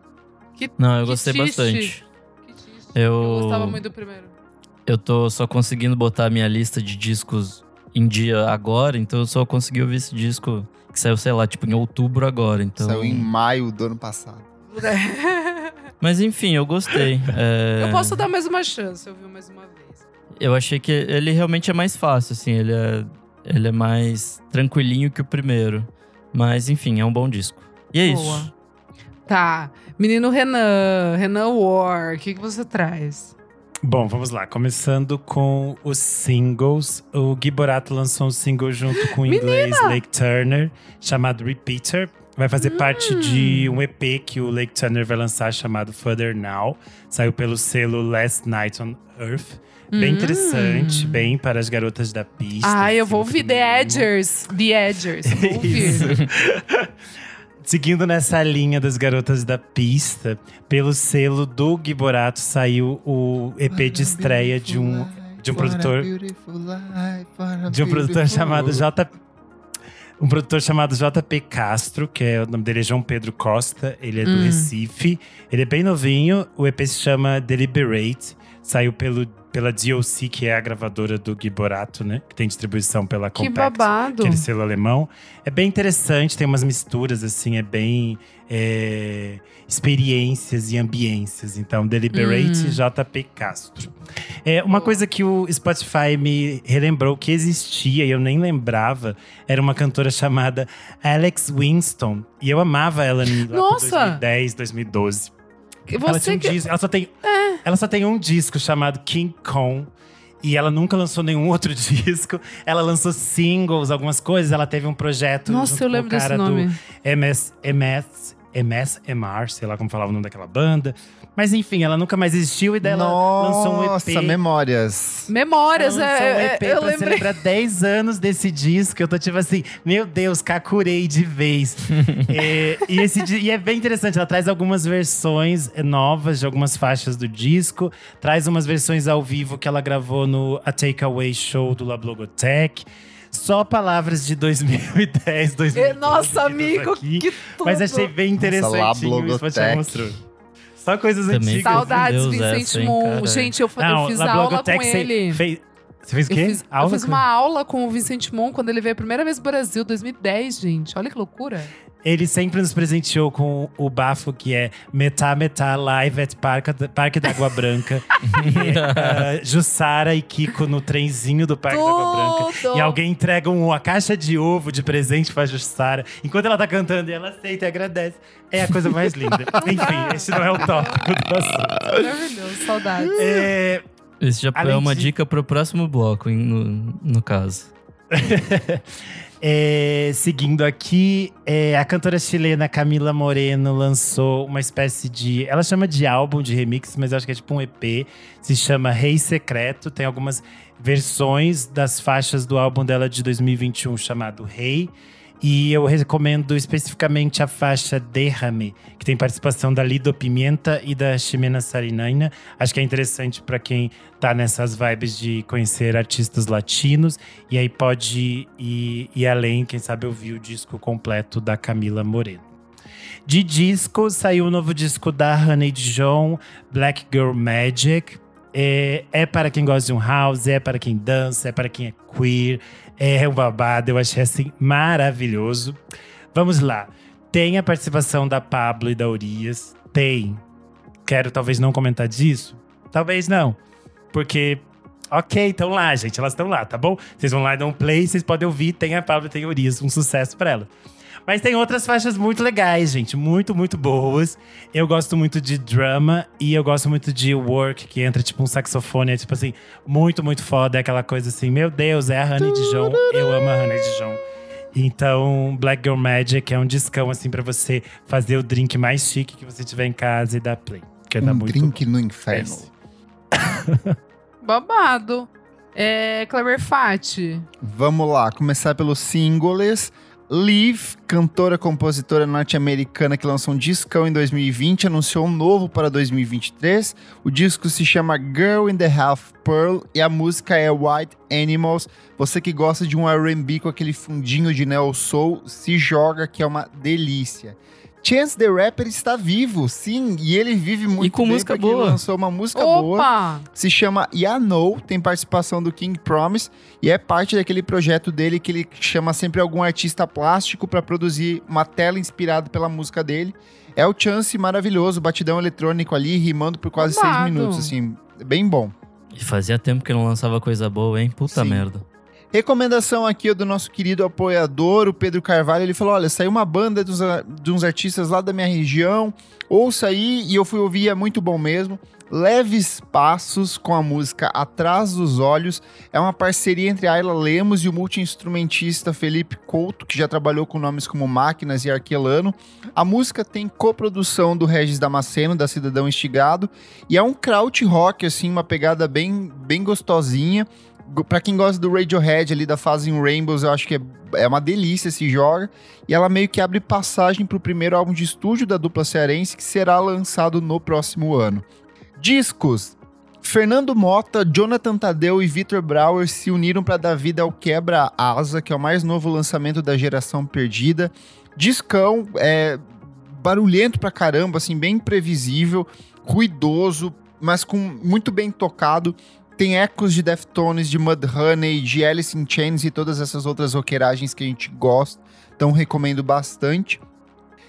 Que, Não, eu que gostei bastante. Eu- eu gostava muito do primeiro. Eu tô só conseguindo botar a minha lista de discos em dia agora, então eu só consegui ouvir esse disco que saiu, sei lá, tipo em outubro agora. Então... Saiu em maio do ano passado. Mas enfim, eu gostei. É, Eu posso dar mais uma chance, eu vi mais uma vez. Eu achei que ele realmente é mais fácil, assim, ele é, ele é mais tranquilinho que o primeiro. Mas enfim, é um bom disco. E é Boa. isso. Tá. Menino Renan, Renan War, o que, que você traz? Bom, vamos lá. Começando com os singles. O Gui Borato lançou um single junto com o inglês Lake Turner, chamado Repeater. Vai fazer parte de um EP que o Lake Turner vai lançar chamado Further Now. Saiu pelo selo Last Night on Earth. Bem Hum. interessante, bem para as garotas da pista. Ah, eu assim, vou ouvir The. Edgers. The Edgers. Vou ouvir. Seguindo nessa linha das garotas da pista, pelo selo do Gui Borato saiu o EP de estreia de um de um produtor de um produtor chamado J um produtor chamado JP Castro, que é o nome dele é João Pedro Costa, ele é do Hum. Recife. Ele é bem novinho, o EP se chama Deliberate, saiu pelo pela DOC, que é a gravadora do Gui Borato, né? Que tem distribuição pela Que Compact babado. aquele selo alemão. É bem interessante, tem umas misturas, assim, é bem é, experiências e ambiências. Então, Deliberate Hum. JP Castro. É, uma coisa que o Spotify me relembrou que existia e eu nem lembrava era uma cantora chamada Alex Winston. E eu amava ela em lá por Nossa! 2010, 2012. Ela, tinha um que... É. disco, ela, só tem, ela só tem um disco chamado King Kong. E ela nunca lançou nenhum outro disco. Ela lançou singles, algumas coisas. Ela teve um projeto. Nossa, eu com lembro o desse cara nome. Do MS, MS, MSMR, sei lá como falava o nome daquela banda. Mas enfim, ela nunca mais existiu e daí ela lançou um EP. Nossa, memórias. Memórias, Ela lançou um é, é, EP eu pra lembrei. celebrar 10 anos desse disco. Eu tô tipo assim, meu Deus, cacurei de vez. É, e, esse, e é bem interessante, ela traz algumas versões novas de algumas faixas do disco. Traz umas versões ao vivo que ela gravou no A Takeaway Show do La Blogotech. Só palavras de 2010, 2012. É, Nossa, amigo, aqui. que tudo. Mas achei bem interessante. La O Spotify Blogotech. Só coisas Também antigas. Saudades, Deus, Vicente essa, hein, Moon. cara. Gente, eu, fa- eu fiz La aula com ele. Fez, você fez o Eu quê? fiz, eu Aula fiz com- uma aula com o Vicente Mon quando ele veio a primeira vez pro Brasil, 2010, gente. Olha que loucura. Ele sempre nos presenteou com o bafo que é Metá Metá Live at Parque, Parque da Água Branca. e, ah, Jussara e Kiko no trenzinho do Parque da Água Branca. Tudo. E alguém entrega um- uma caixa de ovo de presente pra Jussara. Enquanto ela tá cantando, e ela aceita e agradece. É a coisa mais linda. Enfim, esse não é o tópico do assunto. Maravilhoso, saudades. É, Esse já Além é uma de- dica pro próximo bloco, no, no caso. É, seguindo aqui, é, a cantora chilena Camila Moreno lançou uma espécie de. Ela chama de álbum de remix, mas eu acho que é tipo um EP. Se chama Rei Secreto. Tem algumas versões das faixas do álbum dela de 2021 chamado Rei. E eu recomendo especificamente a faixa Derrame, que tem participação da Lido Pimenta e da Ximena Sarinaina. Acho que é interessante para quem tá nessas vibes de conhecer artistas latinos. E aí pode ir, ir além, quem sabe ouvir o disco completo da Camila Moreno. De disco, saiu o novo disco da Honey Dijon, Black Girl Magic. É, é para quem gosta de um house, é para quem dança, é para quem é queer. É um babado, eu achei assim maravilhoso. Vamos lá. Tem a participação da Pablo e da Urias. Tem. Quero talvez não comentar disso. Talvez não. Porque, ok, estão lá, gente. Elas estão lá, tá bom? Vocês vão lá e dão um play, vocês podem ouvir. Tem a Pablo tem a Urias. Um sucesso pra ela. Mas tem outras faixas muito legais, gente. Muito, muito boas. Eu gosto muito de drama e eu gosto muito de work, que entra tipo um saxofone. É tipo assim, muito, muito foda. É aquela coisa assim, meu Deus, é a Honey Dijon. Eu amo a Honey Dijon. Então, Black Girl Magic é um discão, assim, pra você fazer o drink mais chique que você tiver em casa e dar play. Que dá Um muito drink no inferno. Babado. É, Clever Fati. Vamos lá, começar pelos singles. Liv, cantora compositora norte-americana que lançou um discão em 2020, anunciou um novo para 2023. O disco se chama Girl in the Half Pearl e a música é White Animals. Você que gosta de um R&B com aquele fundinho de neo soul, se joga que é uma delícia. Chance the Rapper está vivo, sim, e ele vive muito com bem música boa. lançou uma música boa Opa! se chama Yanou, tem participação do King Promise e é parte daquele projeto dele que ele chama sempre algum artista plástico para produzir uma tela inspirada pela música dele. É o Chance maravilhoso, batidão eletrônico ali, rimando por quase seis Babado. minutos, assim, bem bom. E fazia tempo que não lançava coisa boa, hein? Puta Sim. merda. Recomendação aqui do nosso querido apoiador, o Pedro Carvalho. Ele falou: Olha, saiu uma banda dos, a- de uns artistas lá da minha região. Ouça aí, e eu fui ouvir, é muito bom mesmo. Leves Passos com a música Atrás dos Olhos. É uma parceria entre Ayla Lemos e o multi-instrumentista Felipe Couto, que já trabalhou com nomes como Máquinas e Arquelano. A música tem coprodução do Regis Damasceno, da Cidadão Estigado. E é um kraut rock, assim, uma pegada bem, bem gostosinha. Pra quem gosta do Radiohead ali da fase em Rainbows, eu acho que é, é uma delícia esse jogo. E ela meio que abre passagem pro primeiro álbum de estúdio da dupla cearense, que será lançado no próximo ano. Discos. Fernando Mota, Jonathan Tadeu e Vitor Brauer se uniram para dar vida ao Quebra Asa, que é o mais novo lançamento da geração perdida. Discão, é barulhento pra caramba, assim, bem previsível, ruidoso, mas com muito bem tocado. Tem ecos de Deftones, de Mudhoney, de Alice in Chains e todas essas outras roqueiragens que a gente gosta. Então recomendo bastante.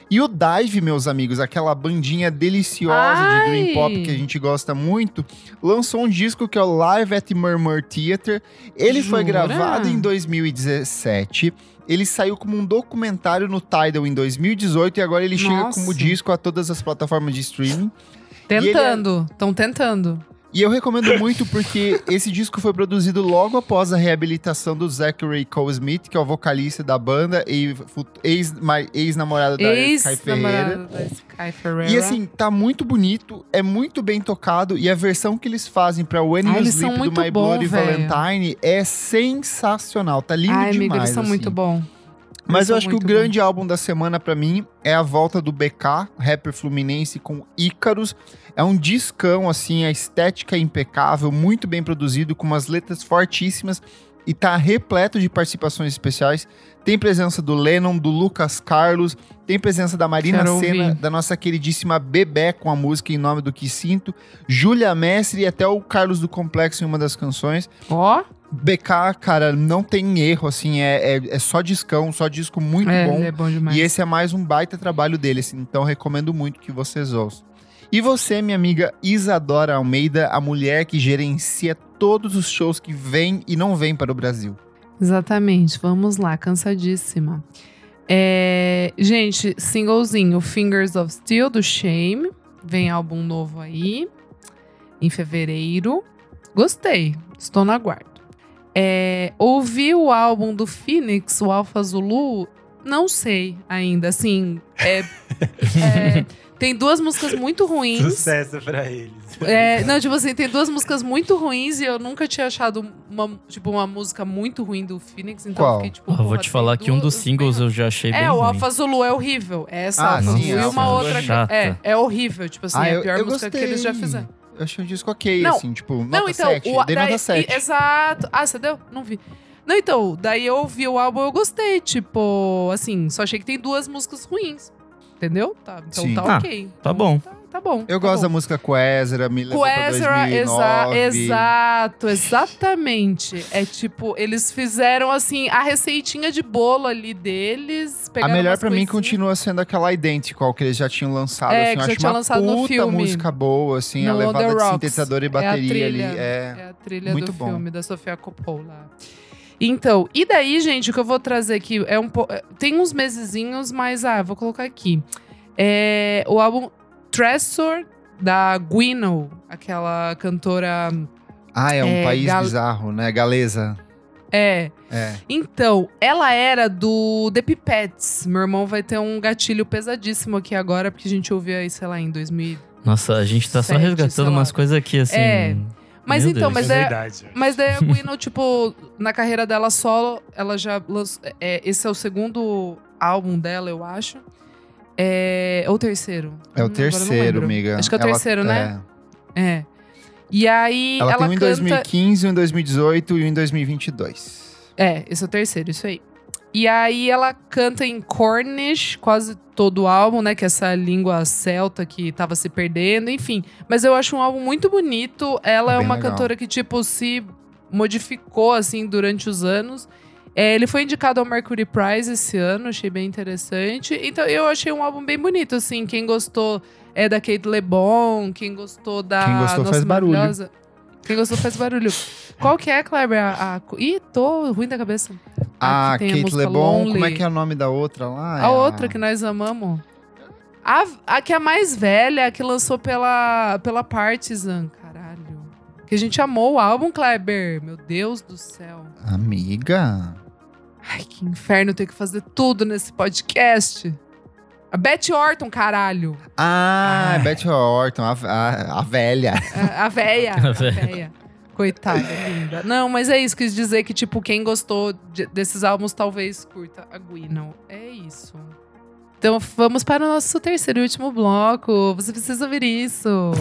E o Dive, meus amigos, aquela bandinha deliciosa de Ai! Dream Pop que a gente gosta muito, lançou um disco que é o Live at Murmur Theater. Ele foi Jura? gravado em 2017. Ele saiu como um documentário no Tidal em 2018 e agora ele chega Nossa. como disco a todas as plataformas de streaming. Tentando. Estão tentando. E eu recomendo muito porque esse disco foi produzido logo após a reabilitação do Zachary Cole Smith, que é o vocalista da banda e fu- ex- da Sky Ferreira. E assim, tá muito bonito, é muito bem tocado e a versão que eles fazem pra When Ah, You Sleep do My bom, Bloody velho. Valentine é sensacional, tá lindo Ai, demais. amiga, eles são assim. muito bom. Mas eu acho que o grande álbum da semana pra mim é a volta do BK, rapper fluminense com Ícaros. É um discão, assim, a estética é impecável, muito bem produzido, com umas letras fortíssimas e tá repleto de participações especiais. Tem presença do Lennon, do Lucas Carlos, tem presença da Marina Quero Senna, ouvir. da nossa queridíssima Bebé com a música Em Nome do Que Sinto, Júlia Mestre e até o Carlos do Complexo em uma das canções. Ó, BK, cara, não tem erro, assim, é, é, é só discão, só disco muito é, bom. é bom demais. E esse é mais um baita trabalho dele, assim, então recomendo muito que vocês ouçam. E você, minha amiga Isadora Almeida, a mulher que gerencia todos os shows que vêm e não vêm para o Brasil. Exatamente, vamos lá, cansadíssima. É, gente, singlezinho Fingers of Steel do Shame. Vem álbum novo aí, em fevereiro. Gostei, estou no aguardo. É, ouvi o álbum do Phoenix, o Alpha Zulu? Não sei ainda. Assim, é- é, tem duas músicas muito ruins. Sucesso pra eles. É, não, tipo assim, tem duas músicas muito ruins e eu nunca tinha achado uma, tipo, uma música muito ruim do Phoenix, então Qual? eu fiquei tipo. Ó, vou porra, te falar que um dos singles eu já achei bem É, o. Alpha Zulu é horrível. É essa Ah, Alpha sim, Zulu. E uma é outra. É, é horrível. Tipo assim, Ah, é eu- a pior eu música que eles já gostei. fizeram. Eu achei um disco ok, Não. assim, tipo, nota Não, então, 7. o, Dei daí, nota 7. e- Exato. Ah, você deu? Não vi. Não, então, daí eu ouvi o álbum eu gostei. Tipo, assim, só achei que tem duas músicas ruins. Entendeu? Tá, então Sim. tá Ah, ok. tá Então, bom. Tá, tá bom. Eu tá gosto bom. da música Quezra, me levou pra exa 2009. exato, exatamente. É tipo, eles fizeram assim a receitinha de bolo ali deles. A melhor pra mim continua sendo aquela Idêntical que eles já tinham lançado. É, assim, que eu já acho tinha uma lançado no puta filme. música boa, assim, a No levada The de sintetizador e É a bateria trilha, ali. É. É a trilha muito do bom. filme da Sofia Coppola. Então, e daí, gente, o que eu vou trazer aqui é um po... Tem uns mesezinhos, mas ah, vou colocar aqui. É o álbum Tresor da Gwino, aquela cantora. Ah, é um É, país gal- bizarro, né? Galesa. É. É. Então, ela era do The Pipettes. Meu irmão vai ter um gatilho pesadíssimo aqui agora, porque a gente ouviu aí, sei lá, em 2000. Nossa, a gente tá só resgatando umas coisas aqui, assim. É. Mas Meu então, Deus. mas é é. Mas daí a Gwyneth, tipo, na carreira dela solo, ela já lançou. É, esse é o segundo álbum dela, eu acho. É, ou o terceiro? É o terceiro, amiga. Acho que é o Ela- terceiro, né? É. E aí Ela, ela, tem um em canta. 2015, um em 2018 e um em 2022. É, esse é o terceiro, isso aí. E aí ela canta em Cornish quase todo o álbum, né? Que é essa língua celta que tava se perdendo, enfim. Mas eu acho um álbum muito bonito. Ela É é uma legal. cantora que, tipo, se modificou, assim, durante os anos. É, ele foi indicado ao Mercury Prize esse ano, achei bem interessante. Então eu achei um álbum bem bonito, assim. Quem gostou é da Kate LeBon, quem gostou da. Quem gostou Nossa faz barulho. Maravilhosa. Quem gostou faz barulho. Qual que é, Kleber? A, a... Ih, tô ruim da cabeça. Ah, que tem a Kate LeBon, como é Lonely. que é o nome da outra lá? A outra que nós amamos. A, a que é a mais velha, a que lançou pela, pela Partisan, caralho. Que a gente amou o álbum, Kleber. Meu Deus do céu. Amiga? Ai, que inferno ter que fazer tudo nesse podcast. A Betty Orton, caralho. Ah, Ai. Betty Orton, a, a, a velha. A, a véia. A a véia. véia. Coitada, linda. Não, mas é isso. Quis dizer que, tipo, quem gostou de- desses álbuns talvez curta a Gwyneth. É isso. Então vamos para o nosso terceiro e último bloco. Você precisa ouvir isso.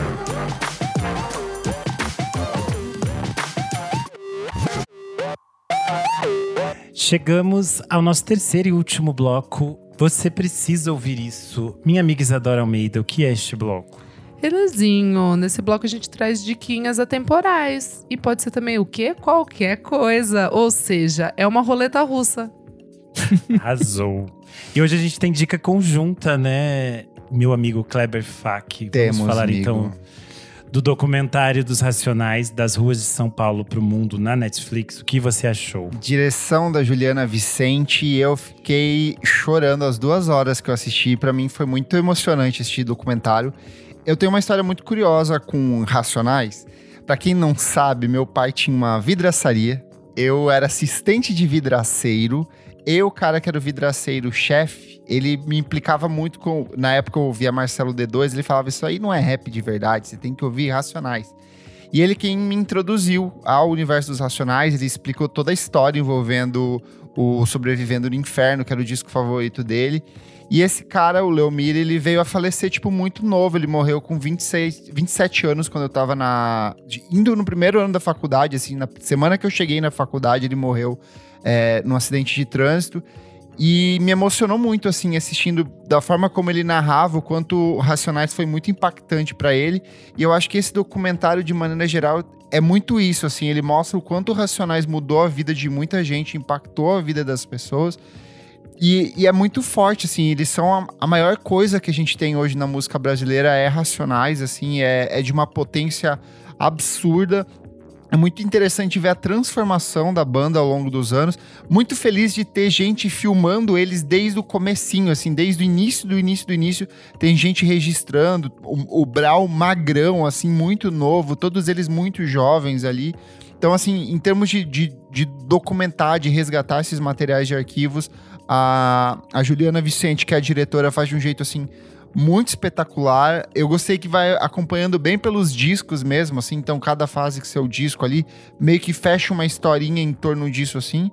Chegamos ao nosso terceiro e último bloco. Você precisa ouvir isso. Minha amiga Isadora Almeida, o que é este bloco? Belezinho. Nesse bloco a gente traz diquinhas atemporais. E pode ser também o quê? Qualquer coisa. Ou seja, é uma roleta russa. Arrasou. e hoje a gente tem dica conjunta, né? Meu amigo Kleber Fak. Temos, Vamos falar amigo. então do documentário dos Racionais das ruas de São Paulo para o mundo na Netflix. O que você achou? Direção da Juliana Vicente eu fiquei chorando as duas horas que eu assisti. Pra mim foi muito emocionante assistir documentário. Eu tenho uma história muito curiosa com Racionais. Pra quem não sabe, meu pai tinha uma vidraçaria. Eu era assistente de vidraceiro. Eu, cara que era o vidraceiro chefe, ele me implicava muito com. Na época eu ouvia Marcelo D2, ele falava: Isso aí não é rap de verdade, você tem que ouvir Racionais. E ele quem me introduziu ao universo dos Racionais, ele explicou toda a história envolvendo o Sobrevivendo no Inferno, que era o disco favorito dele. E esse cara, o Leomir, ele veio a falecer, tipo, muito novo. Ele morreu com 26, 27 anos, quando eu tava na... indo no primeiro ano da faculdade, assim, na semana que eu cheguei na faculdade, ele morreu é, num acidente de trânsito. E me emocionou muito, assim, assistindo da forma como ele narrava, o quanto Racionais foi muito impactante pra ele. E eu acho que esse documentário, de maneira geral, é muito isso, assim. Ele mostra o quanto Racionais mudou a vida de muita gente, impactou a vida das pessoas. E, e é muito forte, assim. Eles são a, a maior coisa que a gente tem hoje na música brasileira é Racionais, assim. É, é de uma potência absurda. É muito interessante ver a transformação da banda ao longo dos anos. Muito feliz de ter gente filmando eles desde o comecinho, assim, desde o início do início do início. Tem gente registrando, o, o Brau magrão, assim, muito novo, todos eles muito jovens ali. Então, assim, em termos de, de, de documentar, de resgatar esses materiais de arquivos, a, a Juliana Vicente, que é a diretora, faz de um jeito, assim, muito espetacular. Eu gostei que vai acompanhando bem pelos discos mesmo, assim. Então, cada fase que seu disco ali meio que fecha uma historinha em torno disso, assim.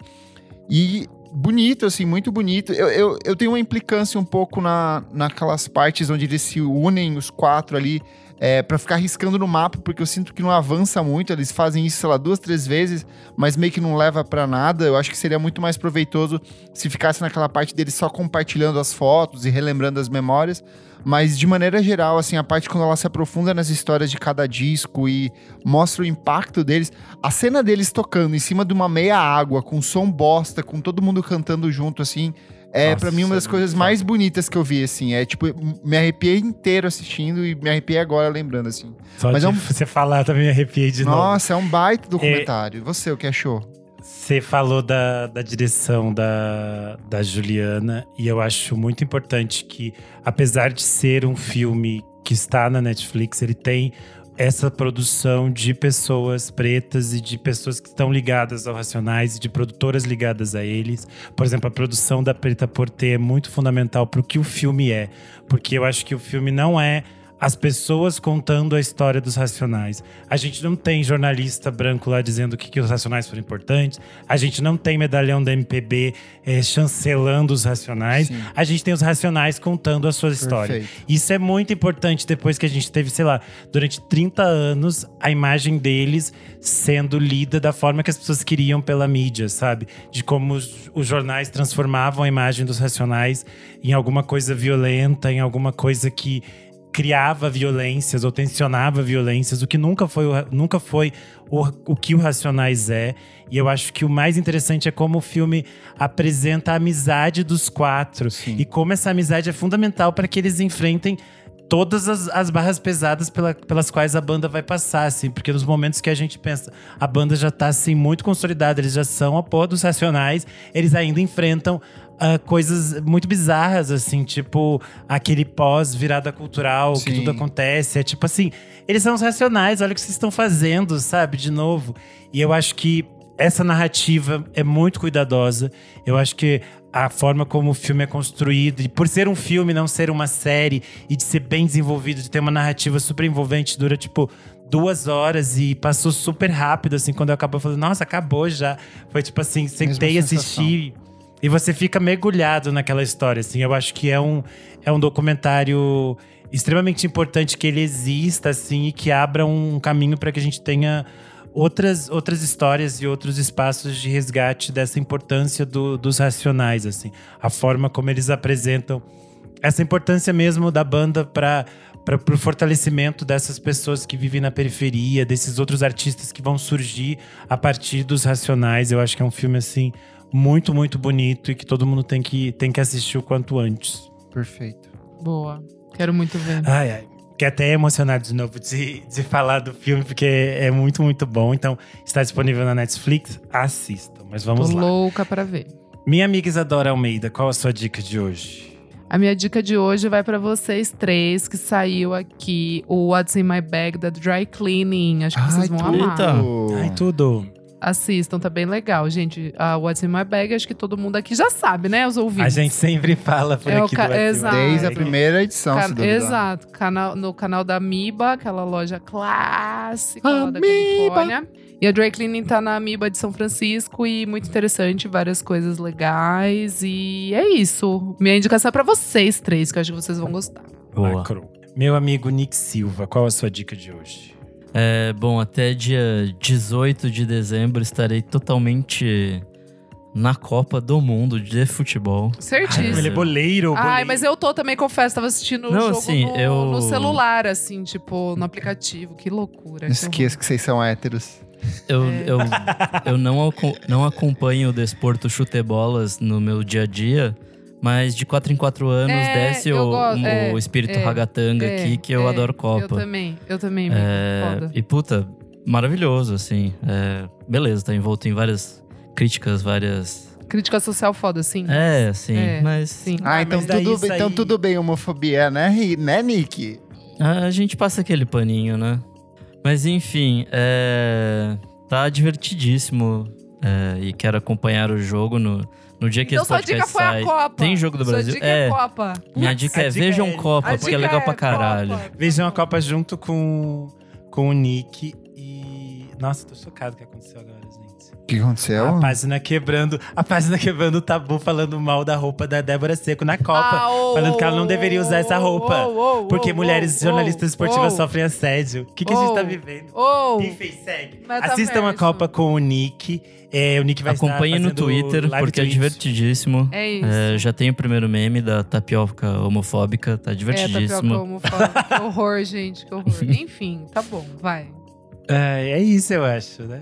E bonito, assim, muito bonito. Eu, eu, eu tenho uma implicância um pouco na, naquelas partes onde eles se unem, os quatro ali, é, para ficar riscando no mapa, porque eu sinto que não avança muito. Eles fazem isso, sei lá, duas, três vezes, mas meio que não leva para nada. Eu acho que seria muito mais proveitoso se ficasse naquela parte deles só compartilhando as fotos e relembrando as memórias. Mas de maneira geral, assim, a parte quando ela se aprofunda nas histórias de cada disco e mostra o impacto deles, a cena deles tocando em cima de uma meia água, com som bosta, com todo mundo cantando junto, assim, é Nossa, para mim uma das é coisas mais bonitas que eu vi, assim. É tipo, me arrepiei inteiro assistindo e me arrepiei agora lembrando, assim. Só Mas de é um- você falar, também arrepiei de novo. Nossa, é um baita documentário. E você, o que achou? Você falou da, da direção da, da Juliana, e eu acho muito importante que, apesar de ser um filme que está na Netflix, ele tem essa produção de pessoas pretas e de pessoas que estão ligadas ao Racionais e de produtoras ligadas a eles. Por exemplo, a produção da Preta Porter é muito fundamental para o que o filme é, porque eu acho que o filme não é as pessoas contando a história dos Racionais. A gente não tem jornalista branco lá dizendo que, que os Racionais foram importantes. A gente não tem medalhão da MPB é, chancelando os Racionais. Sim. A gente tem os Racionais contando a sua história. Isso é muito importante depois que a gente teve, sei lá, durante 30 anos, a imagem deles sendo lida da forma que as pessoas queriam pela mídia, sabe? De como os, os jornais transformavam a imagem dos Racionais em alguma coisa violenta, em alguma coisa que criava violências ou tensionava violências, o que nunca foi, nunca foi o, o que o Racionais é. E eu acho que o mais interessante é como o filme apresenta a amizade dos quatro Sim. e como essa amizade é fundamental para que eles enfrentem todas as, as barras pesadas pela, pelas quais a banda vai passar, assim, porque nos momentos que a gente pensa, a banda já tá assim muito consolidada, eles já são a porra dos racionais, eles ainda enfrentam uh, coisas muito bizarras, assim, tipo aquele pós-virada cultural, Sim. que tudo acontece. É tipo assim, eles são os racionais, olha o que vocês estão fazendo, sabe? De novo. E eu acho que essa narrativa é muito cuidadosa. Eu acho que a forma como o filme é construído, e por ser um filme, não ser uma série, e de ser bem desenvolvido, de ter uma narrativa super envolvente, dura tipo duas horas e passou super rápido, assim, quando eu acabou falando, nossa, acabou já. Foi tipo assim, sentei e assisti. E você fica mergulhado naquela história, assim. Eu acho que é um, é um documentário extremamente importante que ele exista, assim, e que abra um caminho para que a gente tenha outras, outras histórias e outros espaços de resgate dessa importância do, dos racionais, assim. A forma como eles apresentam essa importância mesmo da banda para para o fortalecimento dessas pessoas que vivem na periferia, desses outros artistas que vão surgir a partir dos racionais. Eu acho que é um filme assim muito, muito bonito e que todo mundo tem que, tem que assistir o quanto antes. Perfeito. Boa. Quero muito ver. Ai, ai. Fiquei até emocionado de novo de, de falar do filme, porque é muito, muito bom. Então, está disponível na Netflix. Assistam. Mas vamos Tô lá. louca para ver. Minha amiga Isadora Almeida, qual a sua dica de hoje? A minha dica de hoje vai para vocês três, que saiu aqui o What's in My Bag da Dry Cleaning. Acho que Ai, vocês vão amar. Ai, tudo assistam, tá bem legal. Gente, a What's in My Bag, acho que todo mundo aqui já sabe, né? Os ouvintes. A gente sempre fala por é aqui do exato. Desde a primeira edição, Can se Exato. Canal, no canal da Amiba, aquela loja clássica lá da Califórnia. E a Dry Cleaning tá na Amiba de São Francisco e muito interessante, várias coisas legais. E é isso. Minha indicação é pra vocês três, que eu acho que vocês vão gostar. Boa. Meu amigo Nick Silva, qual a sua dica de hoje? É, bom, até dia 18 de dezembro estarei totalmente na Copa do Mundo de futebol. Certíssimo. Ele é boleiro, boleiro. Ai, mas eu tô também, confesso, tava assistindo o jogo assim, no, eu... no, celular, assim, tipo, no aplicativo. Que loucura. Não esqueça que vocês são héteros. Eu, é. eu, eu não, não acompanho o desporto chutebolas no meu dia a dia, mas de quatro em quatro anos é, desce o, gosto, é, o, espírito é, ragatanga é, aqui, que eu é, adoro Copa. Eu também, eu também. É, foda. E puta, maravilhoso, assim. É, beleza, tá envolto em várias críticas, várias. Crítica social foda, sim. É, sim, mas. Sim. Ah, então, mas tudo, bem, então tudo bem, homofobia, né, né, Nick? A gente passa aquele paninho, né? Mas enfim, é... tá divertidíssimo. É, e quero acompanhar o jogo no, no dia que então, esse podcast sua dica sai, foi a Copa. tem jogo do sua Brasil. Dica é, é Copa. Minha dica é vejam é... Copa, porque é legal pra é caralho. Copa. Vejam a Copa junto com, com o Nick e. Nossa, tô chocado o que aconteceu agora. O que aconteceu? A página quebrando, a página quebrando o tabu falando mal da roupa da Débora Seco na Copa, ah, oh, falando que ela não deveria usar essa roupa, oh, oh, porque mulheres jornalistas esportivas sofrem assédio. O que, que a gente tá vivendo? Enfim, segue. Assistam a Copa com o Nick. É, o Nick vai Acompanhe no Twitter, porque é divertidíssimo. É isso. É, já tem o primeiro meme da tapioca homofóbica, tá divertidíssimo. É, tapioca homofóbica. que horror, gente, que horror. Enfim, tá bom, vai. É, é isso, eu acho, né?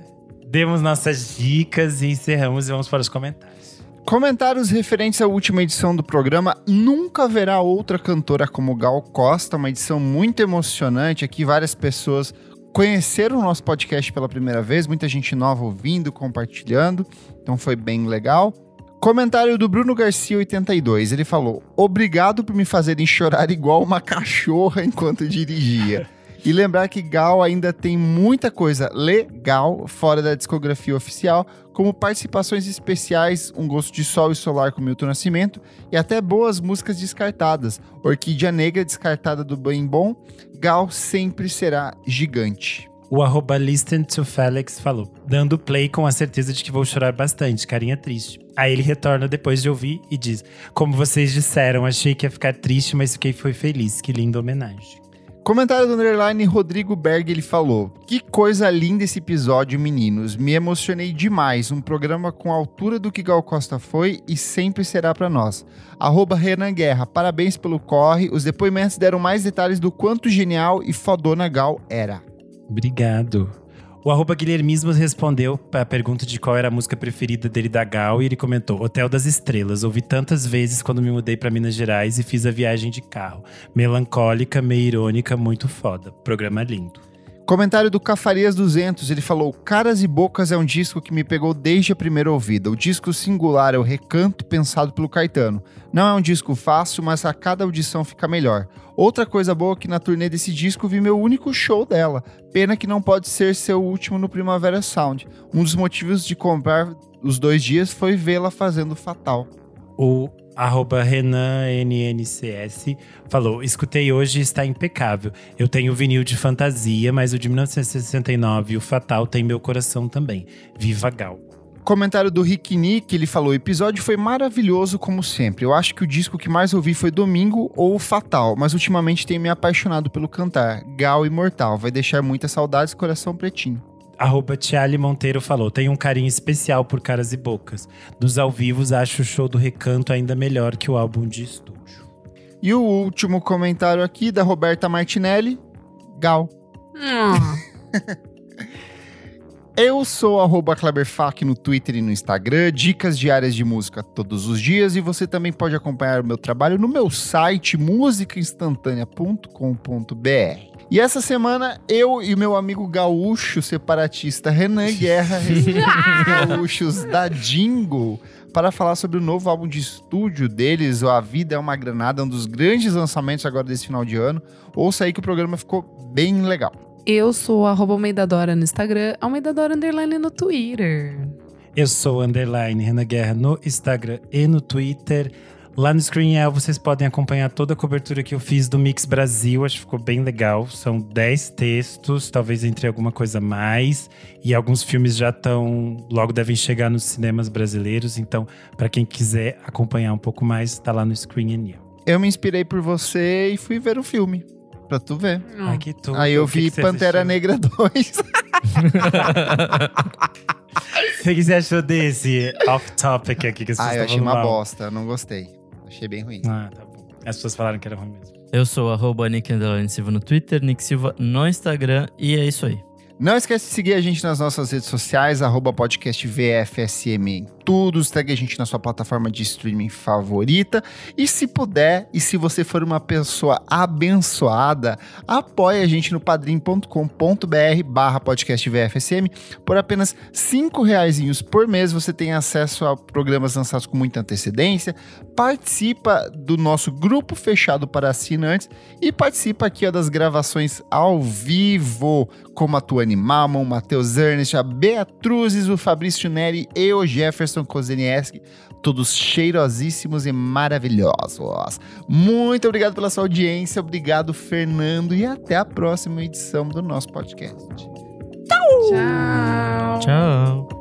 Demos nossas dicas e encerramos e vamos para os comentários. Comentários referentes à última edição do programa. Nunca haverá outra cantora como Gal Costa, uma edição muito emocionante. Aqui várias pessoas conheceram o nosso podcast pela primeira vez, muita gente nova ouvindo, compartilhando, então foi bem legal. Comentário do Bruno Garcia 82, ele falou: "Obrigado por me fazerem chorar igual uma cachorra enquanto dirigia. E lembrar que Gal ainda tem muita coisa legal fora da discografia oficial, como participações especiais, Um Gosto de Sol e Solar com Milton Nascimento, e até boas músicas descartadas. Orquídea Negra descartada do Bem Bom, Gal sempre será gigante. O arroba Listen to Felix falou, dando play com a certeza de que vou chorar bastante, carinha triste. Aí ele retorna depois de ouvir e diz: Como vocês disseram, achei que ia ficar triste, mas fiquei foi feliz. Que linda homenagem. Comentário do underline Rodrigo Berg, ele falou: Que coisa linda esse episódio, meninos. Me emocionei demais. Um programa com a altura do que Gal Costa foi e sempre será para nós. Arroba Renan Guerra, parabéns pelo corre. Os depoimentos deram mais detalhes do quanto genial e fodona Gal era. Obrigado. O arroba Guilhermismos respondeu a pergunta de qual era a música preferida dele da Gal e ele comentou: Hotel das Estrelas. Ouvi tantas vezes quando me mudei para Minas Gerais e fiz a viagem de carro. Melancólica, meio irônica, muito foda. Programa lindo. Comentário do Cafarias 200, ele falou: Caras e Bocas é um disco que me pegou desde a primeira ouvida. O disco singular é o Recanto, pensado pelo Caetano. Não é um disco fácil, mas a cada audição fica melhor. Outra coisa boa é que na turnê desse disco vi meu único show dela. Pena que não pode ser seu último no Primavera Sound. Um dos motivos de comprar os dois dias foi vê-la fazendo Fatal. O arroba RenanNNCS falou: escutei hoje e está impecável. Eu tenho vinil de fantasia, mas o de 1969 e o Fatal tem meu coração também. Viva Gal. Comentário do Rick Nick, ele falou: o episódio foi maravilhoso como sempre. Eu acho que o disco que mais ouvi foi Domingo ou Fatal, mas ultimamente tenho me apaixonado pelo cantar. Gal Imortal, vai deixar muitas saudades, coração pretinho. Arroba Tiali Monteiro falou: tem um carinho especial por caras e bocas. Dos ao vivos, acho o show do recanto ainda melhor que o álbum de estúdio. E o último comentário aqui da Roberta Martinelli: Gal. Eu sou arroba Kleberfac no Twitter e no Instagram, dicas diárias de música todos os dias e você também pode acompanhar o meu trabalho no meu site musicainstantanea.com.br. E essa semana eu e meu amigo gaúcho separatista Renan Guerra, gaúchos da Jingle, para falar sobre o novo álbum de estúdio deles, o A Vida é uma Granada, um dos grandes lançamentos agora desse final de ano. Ouça aí que o programa ficou bem legal. Eu sou arroba Almeidadora no Instagram, Almeidadora Underline no Twitter. Eu sou underline Renan Guerra no Instagram e no Twitter. Lá no Screen El vocês podem acompanhar toda a cobertura que eu fiz do Mix Brasil, acho que ficou bem legal. São 10 textos, talvez entre alguma coisa a mais. E alguns filmes já estão, logo devem chegar nos cinemas brasileiros. Então, para quem quiser acompanhar um pouco mais, tá lá no Screen El. Eu me inspirei por você e fui ver o filme. Pra tu ver. Ai, que tudo. Aí eu vi Pantera assistiu? Negra 2. O que você achou desse off-topic aqui que as ah, eu achei uma mal? bosta. Não gostei. Achei bem ruim. Ah, tá bom. As pessoas falaram que era ruim mesmo. Eu sou arroba Nick Silva no Twitter, Nick Silva no Instagram e é isso aí. Não esquece de seguir a gente nas nossas redes sociais, arroba podcast VFSM em tudo. Segue a gente na sua plataforma de streaming favorita. E se puder, e se você for uma pessoa abençoada, apoie a gente no padrim.com.br barra podcast VFSM. Por apenas cinco reaisinhos por mês, você tem acesso a programas lançados com muita antecedência, participa do nosso grupo fechado para assinantes e participa aqui ó, das gravações ao vivo, como a Tuane Malmon, o Matheus Ernest, a Beatruzes, o Fabrício Neri e o Jefferson Kozenieski, todos cheirosíssimos e maravilhosos. Muito obrigado pela sua audiência, obrigado Fernando e até a próxima edição do nosso podcast. Tchau. Tchau.